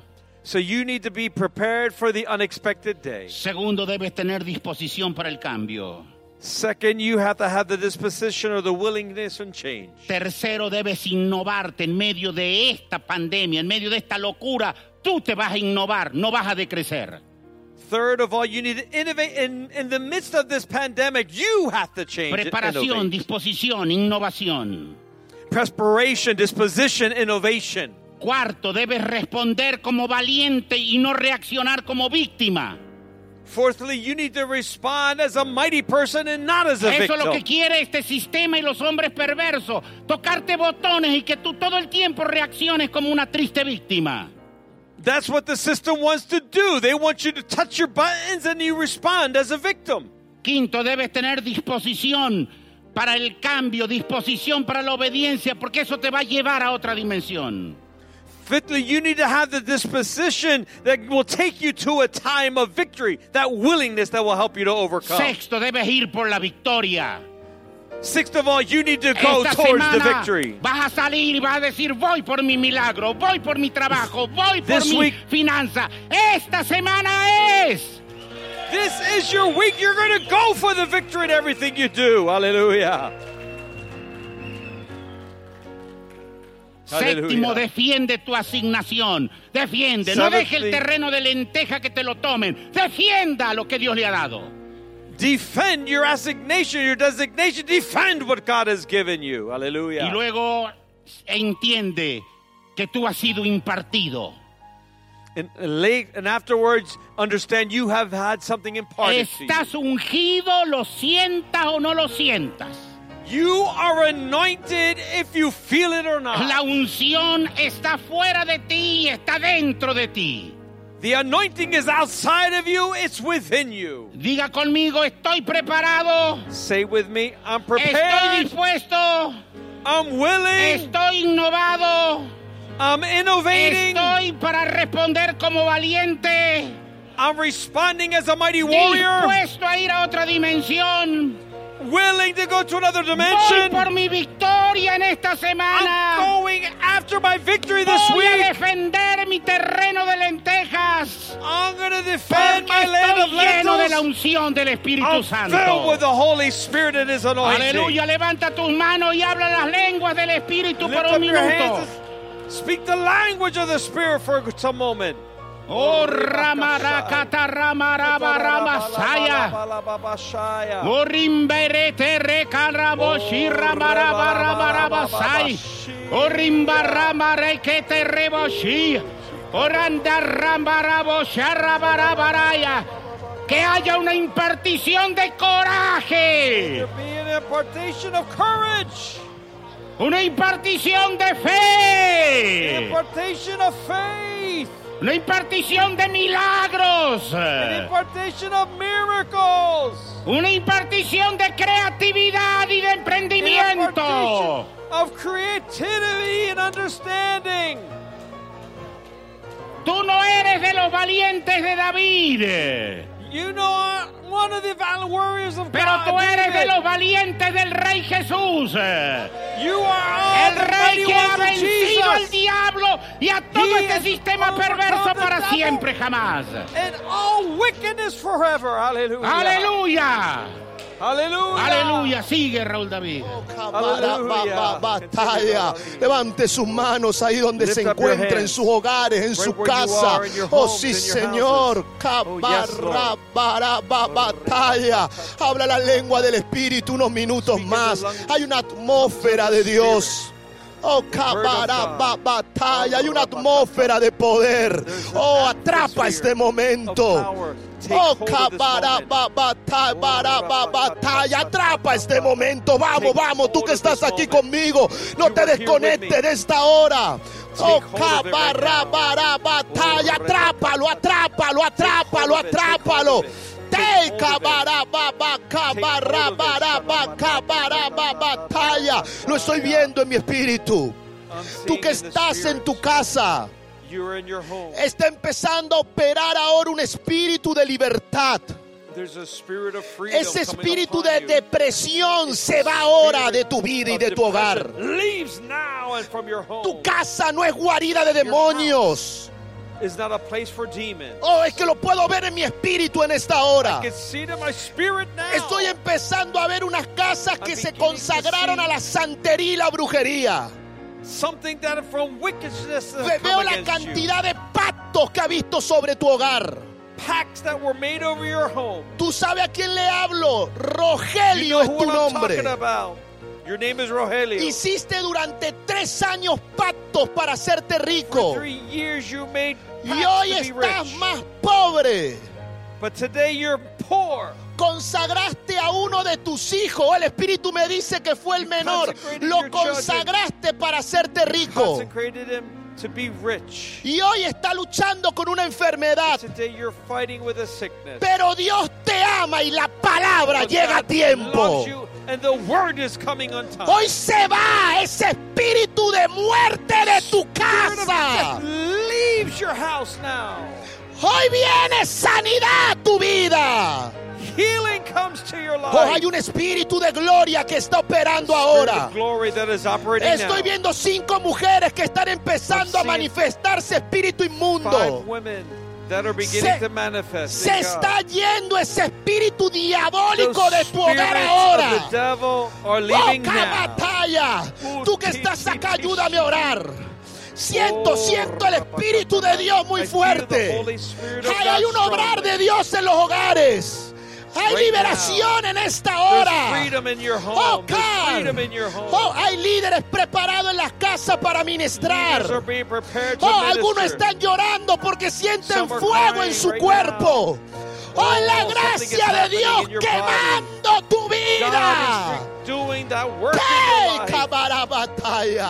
[SPEAKER 2] So you need to be prepared for the unexpected day.
[SPEAKER 1] Segundo, debes tener disposición para el cambio.
[SPEAKER 2] Second, you have to have the disposition or the willingness and change.
[SPEAKER 1] Tercero, debes innovarte en medio de esta pandemia, en medio de esta locura. Tú te vas a innovar, no vas a decrecer.
[SPEAKER 2] Third of all, you need to innovate. In, in the midst of this pandemic, you have to change.
[SPEAKER 1] Preparación, disposición, innovación.
[SPEAKER 2] Perspiration, disposition, innovation.
[SPEAKER 1] Cuarto, debes responder como valiente y no reaccionar como víctima.
[SPEAKER 2] Fourthly, you need to respond as a mighty person and not as a
[SPEAKER 1] Eso es lo que quiere este sistema y los hombres perversos. Tocarte botones y que tú todo el tiempo reacciones como una triste víctima.
[SPEAKER 2] That's what the system wants to do. They want you to touch your buttons and you respond as a victim.
[SPEAKER 1] Quinto, debes tener disposición para el cambio, disposición para la obediencia, porque eso te va a llevar a otra dimensión.
[SPEAKER 2] Fifthly, you need to have the disposition that will take you to a time of victory, that willingness that will help you to overcome.
[SPEAKER 1] Sexto, debes ir por la victoria.
[SPEAKER 2] Sixth of all, you need to go
[SPEAKER 1] Esta
[SPEAKER 2] towards the victory.
[SPEAKER 1] vas a salir y vas a decir, voy por mi milagro, voy por mi trabajo, voy por
[SPEAKER 2] This
[SPEAKER 1] mi
[SPEAKER 2] week-
[SPEAKER 1] finanza. Esta semana es.
[SPEAKER 2] This is your week. You're going to go for the victory in everything you do. Hallelujah.
[SPEAKER 1] Séptimo,
[SPEAKER 2] Aleluya.
[SPEAKER 1] defiende tu asignación. Defiende. No deje el terreno de lenteja que te lo tomen. Defienda lo que Dios le ha dado.
[SPEAKER 2] Defend your assignation, your designation. Defend what God has given you.
[SPEAKER 1] Y
[SPEAKER 2] Hallelujah.
[SPEAKER 1] luego entiende que tú has sido impartido.
[SPEAKER 2] And, and late and afterwards, understand you have had something imparted.
[SPEAKER 1] Estás ungido, lo sientas o no lo sientas.
[SPEAKER 2] You are anointed if you feel it or not.
[SPEAKER 1] La unción está fuera de ti y está dentro de ti.
[SPEAKER 2] The anointing is outside of you, it's within you.
[SPEAKER 1] Diga conmigo, estoy preparado,
[SPEAKER 2] Say with me, I'm
[SPEAKER 1] estoy
[SPEAKER 2] prepared,
[SPEAKER 1] dispuesto,
[SPEAKER 2] I'm willing,
[SPEAKER 1] estoy innovado,
[SPEAKER 2] I'm innovating,
[SPEAKER 1] estoy para responder como valiente,
[SPEAKER 2] I'm responding as a mighty warrior,
[SPEAKER 1] dispuesto a ir a otra dimensión.
[SPEAKER 2] Willing to go to another
[SPEAKER 1] Voy
[SPEAKER 2] dimension.
[SPEAKER 1] por mi victoria en esta
[SPEAKER 2] I'm
[SPEAKER 1] semana.
[SPEAKER 2] going after my victory this
[SPEAKER 1] Voy a
[SPEAKER 2] week.
[SPEAKER 1] defender mi terreno de lentejas.
[SPEAKER 2] I'm going to defend
[SPEAKER 1] Porque
[SPEAKER 2] my land of
[SPEAKER 1] estoy lleno de la
[SPEAKER 2] lentils.
[SPEAKER 1] unción del Espíritu
[SPEAKER 2] I'm filled
[SPEAKER 1] Santo.
[SPEAKER 2] with the Holy Spirit and His anointing.
[SPEAKER 1] Aleluya, levanta tus manos y habla las lenguas del Espíritu
[SPEAKER 2] Lift
[SPEAKER 1] por un minuto.
[SPEAKER 2] hands. and Speak the language of the Spirit for some moment.
[SPEAKER 1] Oh, ramarakata ramaraba ramasaya. Oh, rimberete rekaraboshi ramaraba ramarabasai. Oh, rimbaramarekete reboshi. Oranda rambarabosha rabarabaraya. Que haya una impartición de coraje. Una impartición de fe, una impartición de milagros,
[SPEAKER 2] an impartation of miracles,
[SPEAKER 1] una impartición de creatividad y de emprendimiento.
[SPEAKER 2] of creativity and understanding.
[SPEAKER 1] Tú no eres de los valientes de David,
[SPEAKER 2] You know, one of the warriors of
[SPEAKER 1] pero
[SPEAKER 2] God,
[SPEAKER 1] tú eres de los valientes del Rey Jesús.
[SPEAKER 2] You are
[SPEAKER 1] El rey que ha vencido al diablo y a todo
[SPEAKER 2] He
[SPEAKER 1] este sistema perverso para siempre jamás.
[SPEAKER 2] And all wickedness forever. Hallelujah.
[SPEAKER 1] Aleluya.
[SPEAKER 2] Hallelujah.
[SPEAKER 1] Aleluya. Sigue Raúl David.
[SPEAKER 3] Ba- ba- Batalla. Levante sus manos ahí donde
[SPEAKER 2] Lift
[SPEAKER 3] se encuentra, en sus hogares, en su casa. Oh, sí, Señor.
[SPEAKER 2] Oh,
[SPEAKER 3] Batalla. Habla la lengua del Espíritu unos minutos más. Hay una atmósfera de Dios. Oh, batalla. Hay una atmósfera de poder. Oh, atrapa este momento. Oh, batalla. Atrapa este momento. Vamos, vamos. Tú que estás aquí conmigo. No te desconectes de esta hora. Oh, batalla.
[SPEAKER 2] Oh,
[SPEAKER 3] Atrápalo, atrápalo, atrápalo, atrápalo. Lo estoy viendo en mi espíritu. Tú que estás en tu casa. Está empezando a operar ahora un espíritu de libertad.
[SPEAKER 2] There's a spirit of freedom
[SPEAKER 3] Ese espíritu de depresión se va ahora de tu vida y
[SPEAKER 2] Of
[SPEAKER 3] de tu hogar.
[SPEAKER 2] depression Leaves now and from your home.
[SPEAKER 3] Tu casa no es guarida de demonios.
[SPEAKER 2] Is not a place for demons.
[SPEAKER 3] Oh, es que lo puedo ver en mi espíritu en esta hora.
[SPEAKER 2] I can see it in my spirit now.
[SPEAKER 3] Estoy empezando a ver unas casas que
[SPEAKER 2] I'm
[SPEAKER 3] se consagraron a la santería y la brujería.
[SPEAKER 2] Something that from wickedness
[SPEAKER 3] Veo la
[SPEAKER 2] against you.
[SPEAKER 3] cantidad de pactos que ha visto sobre tu hogar.
[SPEAKER 2] Pacts that were made over your home.
[SPEAKER 3] ¿Tú sabes a quién le hablo?
[SPEAKER 2] You
[SPEAKER 3] Rogelio
[SPEAKER 2] know
[SPEAKER 3] es tu nombre.
[SPEAKER 2] Your name is Rogelio.
[SPEAKER 3] Hiciste durante tres años pactos para hacerte rico.
[SPEAKER 2] For three years you made
[SPEAKER 3] Y hoy
[SPEAKER 2] to be
[SPEAKER 3] estás
[SPEAKER 2] rich.
[SPEAKER 3] más pobre.
[SPEAKER 2] But today you're poor.
[SPEAKER 3] Consagraste a uno de tus hijos. El Espíritu me dice que fue el menor. Lo consagraste para hacerte rico.
[SPEAKER 2] To be rich.
[SPEAKER 3] Y hoy está luchando con una enfermedad.
[SPEAKER 2] Today you're fighting with a sickness.
[SPEAKER 3] Pero Dios te ama y la palabra
[SPEAKER 2] But
[SPEAKER 3] llega a tiempo.
[SPEAKER 2] And the word is coming on time.
[SPEAKER 3] Hoy se va ese espíritu de muerte de tu casa.
[SPEAKER 2] leaves your house now.
[SPEAKER 3] Hoy viene sanidad a tu vida.
[SPEAKER 2] Healing comes to your life.
[SPEAKER 3] Oh, hay un espíritu de gloria que está operando ahora.
[SPEAKER 2] of glory that is operating
[SPEAKER 3] Estoy viendo cinco mujeres que están empezando a manifestarse espíritu inmundo.
[SPEAKER 2] Women that are beginning
[SPEAKER 3] Se-
[SPEAKER 2] to manifest.
[SPEAKER 3] Se está yendo ese espíritu diabólico de tu hogar ahora.
[SPEAKER 2] of the devil are leaving now.
[SPEAKER 3] batalla. Tú que estás acá, ayúdame a orar. Siento,
[SPEAKER 2] Oh,
[SPEAKER 3] siento el Espíritu de Dios muy fuerte. Hay, un obrar de Dios en los hogares. Hay
[SPEAKER 2] Right
[SPEAKER 3] liberación en esta hora. Oh. Oh, hay líderes preparados en las casas para ministrar. Oh, algunos están llorando porque sienten
[SPEAKER 2] Some
[SPEAKER 3] fuego en su
[SPEAKER 2] right
[SPEAKER 3] cuerpo. Oh,
[SPEAKER 2] Oh,
[SPEAKER 3] la gracia de Dios quemando tu vida.
[SPEAKER 2] Doing that work
[SPEAKER 3] ¡Qué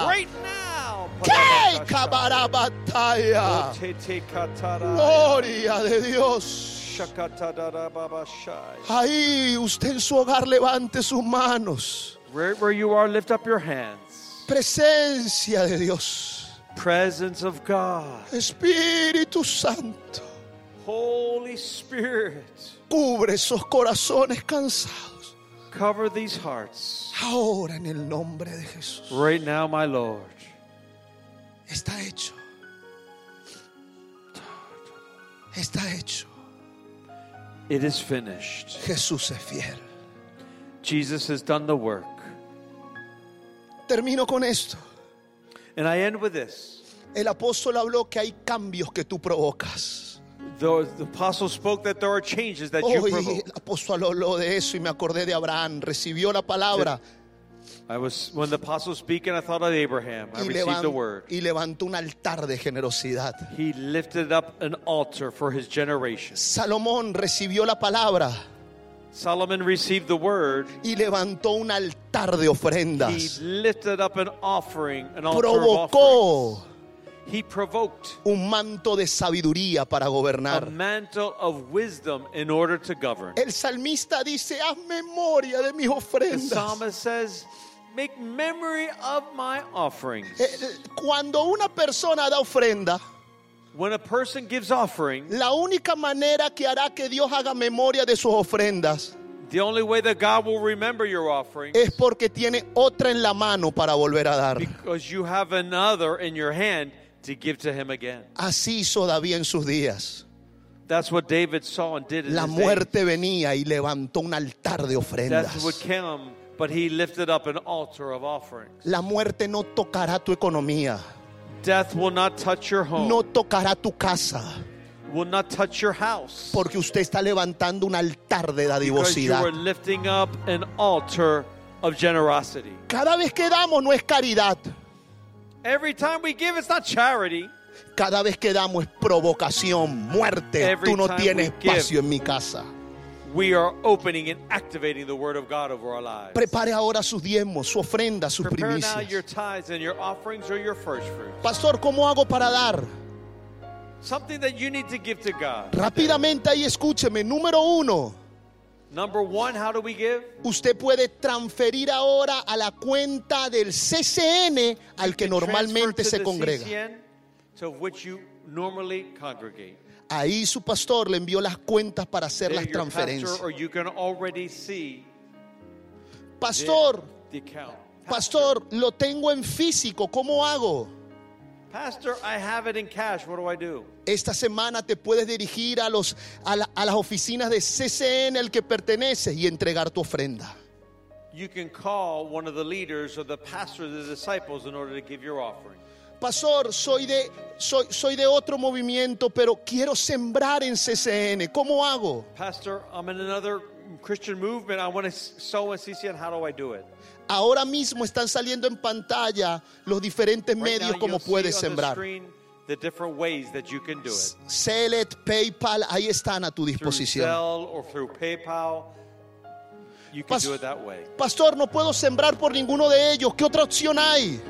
[SPEAKER 2] right now.
[SPEAKER 3] ¡Qué
[SPEAKER 2] Oh, te- katara.
[SPEAKER 3] Gloria de Dios. Ahí usted en su hogar levante sus manos.
[SPEAKER 2] Right where you are, lift up your hands.
[SPEAKER 3] Presencia de Dios.
[SPEAKER 2] Presence of God.
[SPEAKER 3] Espíritu Santo.
[SPEAKER 2] Holy Spirit.
[SPEAKER 3] Cubre esos corazones cansados.
[SPEAKER 2] Cover these hearts.
[SPEAKER 3] Ahora en el nombre de Jesús.
[SPEAKER 2] Right now, my Lord.
[SPEAKER 3] Está hecho. Está hecho.
[SPEAKER 2] It is finished.
[SPEAKER 3] Jesús es fiel.
[SPEAKER 2] Jesus has done the work.
[SPEAKER 3] Termino con esto.
[SPEAKER 2] And I end with this.
[SPEAKER 3] El apóstol habló que hay cambios que tú provocas.
[SPEAKER 2] The, the apostle spoke that there are changes that you
[SPEAKER 3] Hoy
[SPEAKER 2] provoke.
[SPEAKER 3] el apóstol habló de eso y me acordé de Abraham. Recibió la palabra
[SPEAKER 2] I was when the apostle was speaking, I thought of Abraham. I
[SPEAKER 3] y,
[SPEAKER 2] received the word.
[SPEAKER 3] y levantó un altar de generosidad.
[SPEAKER 2] He lifted up an altar for his generation.
[SPEAKER 3] Salomón recibió la palabra
[SPEAKER 2] Solomon received the word.
[SPEAKER 3] y levantó un altar de
[SPEAKER 2] He
[SPEAKER 3] ofrendas.
[SPEAKER 2] lifted up an offering, an altar of
[SPEAKER 3] Provocó
[SPEAKER 2] offerings. He provoked
[SPEAKER 3] un manto de sabiduría para
[SPEAKER 2] a
[SPEAKER 3] gobernar.
[SPEAKER 2] mantle of wisdom in order to govern.
[SPEAKER 3] El salmista dice, haz memoria de mis
[SPEAKER 2] The
[SPEAKER 3] ofrendas.
[SPEAKER 2] psalmist says, Make memory of my offerings.
[SPEAKER 3] Eh, eh, Cuando una persona da ofrenda,
[SPEAKER 2] When a person gives offering,
[SPEAKER 3] la única manera que hará que Dios haga memoria de sus ofrendas
[SPEAKER 2] the only way that God will remember your offering
[SPEAKER 3] es porque tiene otra en la mano para volver a dar.
[SPEAKER 2] because you have another in your hand to give to him again.
[SPEAKER 3] Así hizo David en sus días.
[SPEAKER 2] That's what David saw and did in
[SPEAKER 3] La
[SPEAKER 2] his days.
[SPEAKER 3] muerte venía y levantó un altar de ofrendas.
[SPEAKER 2] Would kill him, but he lifted up an altar of offerings.
[SPEAKER 3] La muerte no tocará tu economía,
[SPEAKER 2] Death will not touch your home,
[SPEAKER 3] no tocará tu casa,
[SPEAKER 2] will not touch your house,
[SPEAKER 3] porque usted está levantando un altar de
[SPEAKER 2] because you
[SPEAKER 3] dadivosidad.
[SPEAKER 2] are lifting up an altar of generosity.
[SPEAKER 3] Cada vez que damos no es caridad,
[SPEAKER 2] Every time we give, it's not charity.
[SPEAKER 3] cada vez que damos es provocación, muerte.
[SPEAKER 2] Every
[SPEAKER 3] Tú no tienes
[SPEAKER 2] we give.
[SPEAKER 3] espacio en mi casa.
[SPEAKER 2] We are opening and activating the word of God over our lives.
[SPEAKER 3] Prepare ahora sus diezmos, su ofrenda, sus
[SPEAKER 2] Prepare now your
[SPEAKER 3] primicias.
[SPEAKER 2] tithes and your offerings or your first fruits.
[SPEAKER 3] Pastor, ¿cómo hago para dar?
[SPEAKER 2] Something that you need to give to God.
[SPEAKER 3] Rápidamente ahí escúcheme. Número uno.
[SPEAKER 2] Number one, how do we give?
[SPEAKER 3] Usted puede transferir ahora a la cuenta del CCN al que normalmente se
[SPEAKER 2] the
[SPEAKER 3] congrega.
[SPEAKER 2] CCN to which you normally congregate.
[SPEAKER 3] Ahí su pastor le envió las cuentas para hacer las transferencias. Pastor, pastor, lo tengo en físico, ¿cómo hago?
[SPEAKER 2] Pastor, I have it in cash. What do I do?
[SPEAKER 3] Esta semana te puedes dirigir a, los, a, la- a las oficinas de CCN al que perteneces y entregar tu ofrenda.
[SPEAKER 2] You can call one of the leaders or the pastor of the disciples in order to give your offering.
[SPEAKER 3] Pastor, soy de, soy, soy de otro movimiento, pero quiero sembrar en CCN. ¿Cómo hago?
[SPEAKER 2] Pastor, I'm in another Christian movement. I want to sow in CCN. How do I do it?
[SPEAKER 3] Ahora mismo están saliendo en pantalla los diferentes
[SPEAKER 2] Right
[SPEAKER 3] medios
[SPEAKER 2] now,
[SPEAKER 3] como puedes sembrar.
[SPEAKER 2] the different ways that you can do it.
[SPEAKER 3] Celet, PayPal, ahí están a tu disposición.
[SPEAKER 2] Zelle or through PayPal. You can
[SPEAKER 3] Pas-
[SPEAKER 2] do it that way.
[SPEAKER 3] Pastor, no puedo sembrar por ninguno de ellos. ¿Qué otra opción hay?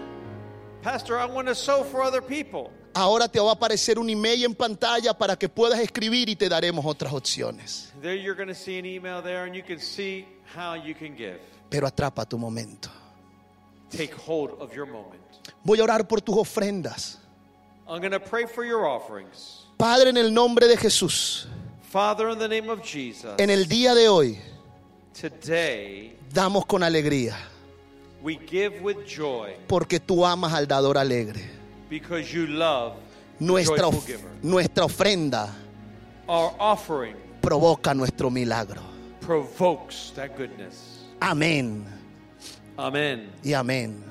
[SPEAKER 2] Pastor, I want to sow for other people.
[SPEAKER 3] Ahora te va a aparecer un email en pantalla para que puedas escribir y te daremos otras opciones.
[SPEAKER 2] There you're going to see an email there and you can see how you can give.
[SPEAKER 3] Pero atrapa tu momento.
[SPEAKER 2] Take hold of your moment.
[SPEAKER 3] Voy a orar por tus ofrendas.
[SPEAKER 2] I'm going to pray for your offerings.
[SPEAKER 3] Padre, en el nombre de Jesús,
[SPEAKER 2] Father, in the name of Jesus,
[SPEAKER 3] en el día de hoy
[SPEAKER 2] today
[SPEAKER 3] damos con alegría
[SPEAKER 2] we give with joy
[SPEAKER 3] porque tú amas al dador alegre.
[SPEAKER 2] because you love
[SPEAKER 3] Nuestra, of- nuestra ofrenda
[SPEAKER 2] Our offering
[SPEAKER 3] provoca nuestro milagro.
[SPEAKER 2] provokes that goodness.
[SPEAKER 3] Amén
[SPEAKER 2] Amen
[SPEAKER 3] y amén.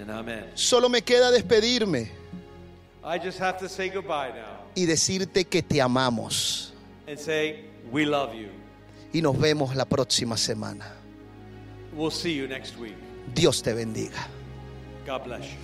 [SPEAKER 2] and amen.
[SPEAKER 3] Solo me queda despedirme
[SPEAKER 2] I just have to say goodbye now
[SPEAKER 3] y decirte que te amamos
[SPEAKER 2] and say, We love you.
[SPEAKER 3] y nos vemos la próxima semana.
[SPEAKER 2] We'll see you next week.
[SPEAKER 3] Dios te bendiga.
[SPEAKER 2] God bless you.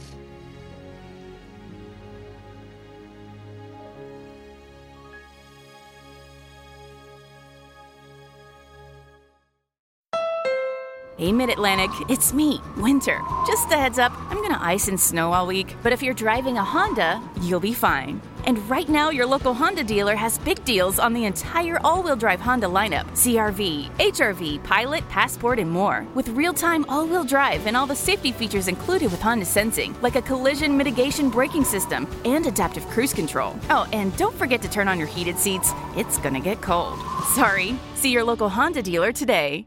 [SPEAKER 4] Hey, Mid Atlantic, it's me, Winter. Just a heads up, I'm gonna ice and snow all week, but if you're driving a Honda, you'll be fine. And right now, your local Honda dealer has big deals on the entire all wheel drive Honda lineup CRV, HRV, Pilot, Passport, and more. With real time all wheel drive and all the safety features included with Honda Sensing, like a collision mitigation braking system and adaptive cruise control. Oh, and don't forget to turn on your heated seats, it's gonna get cold. Sorry. See your local Honda dealer today.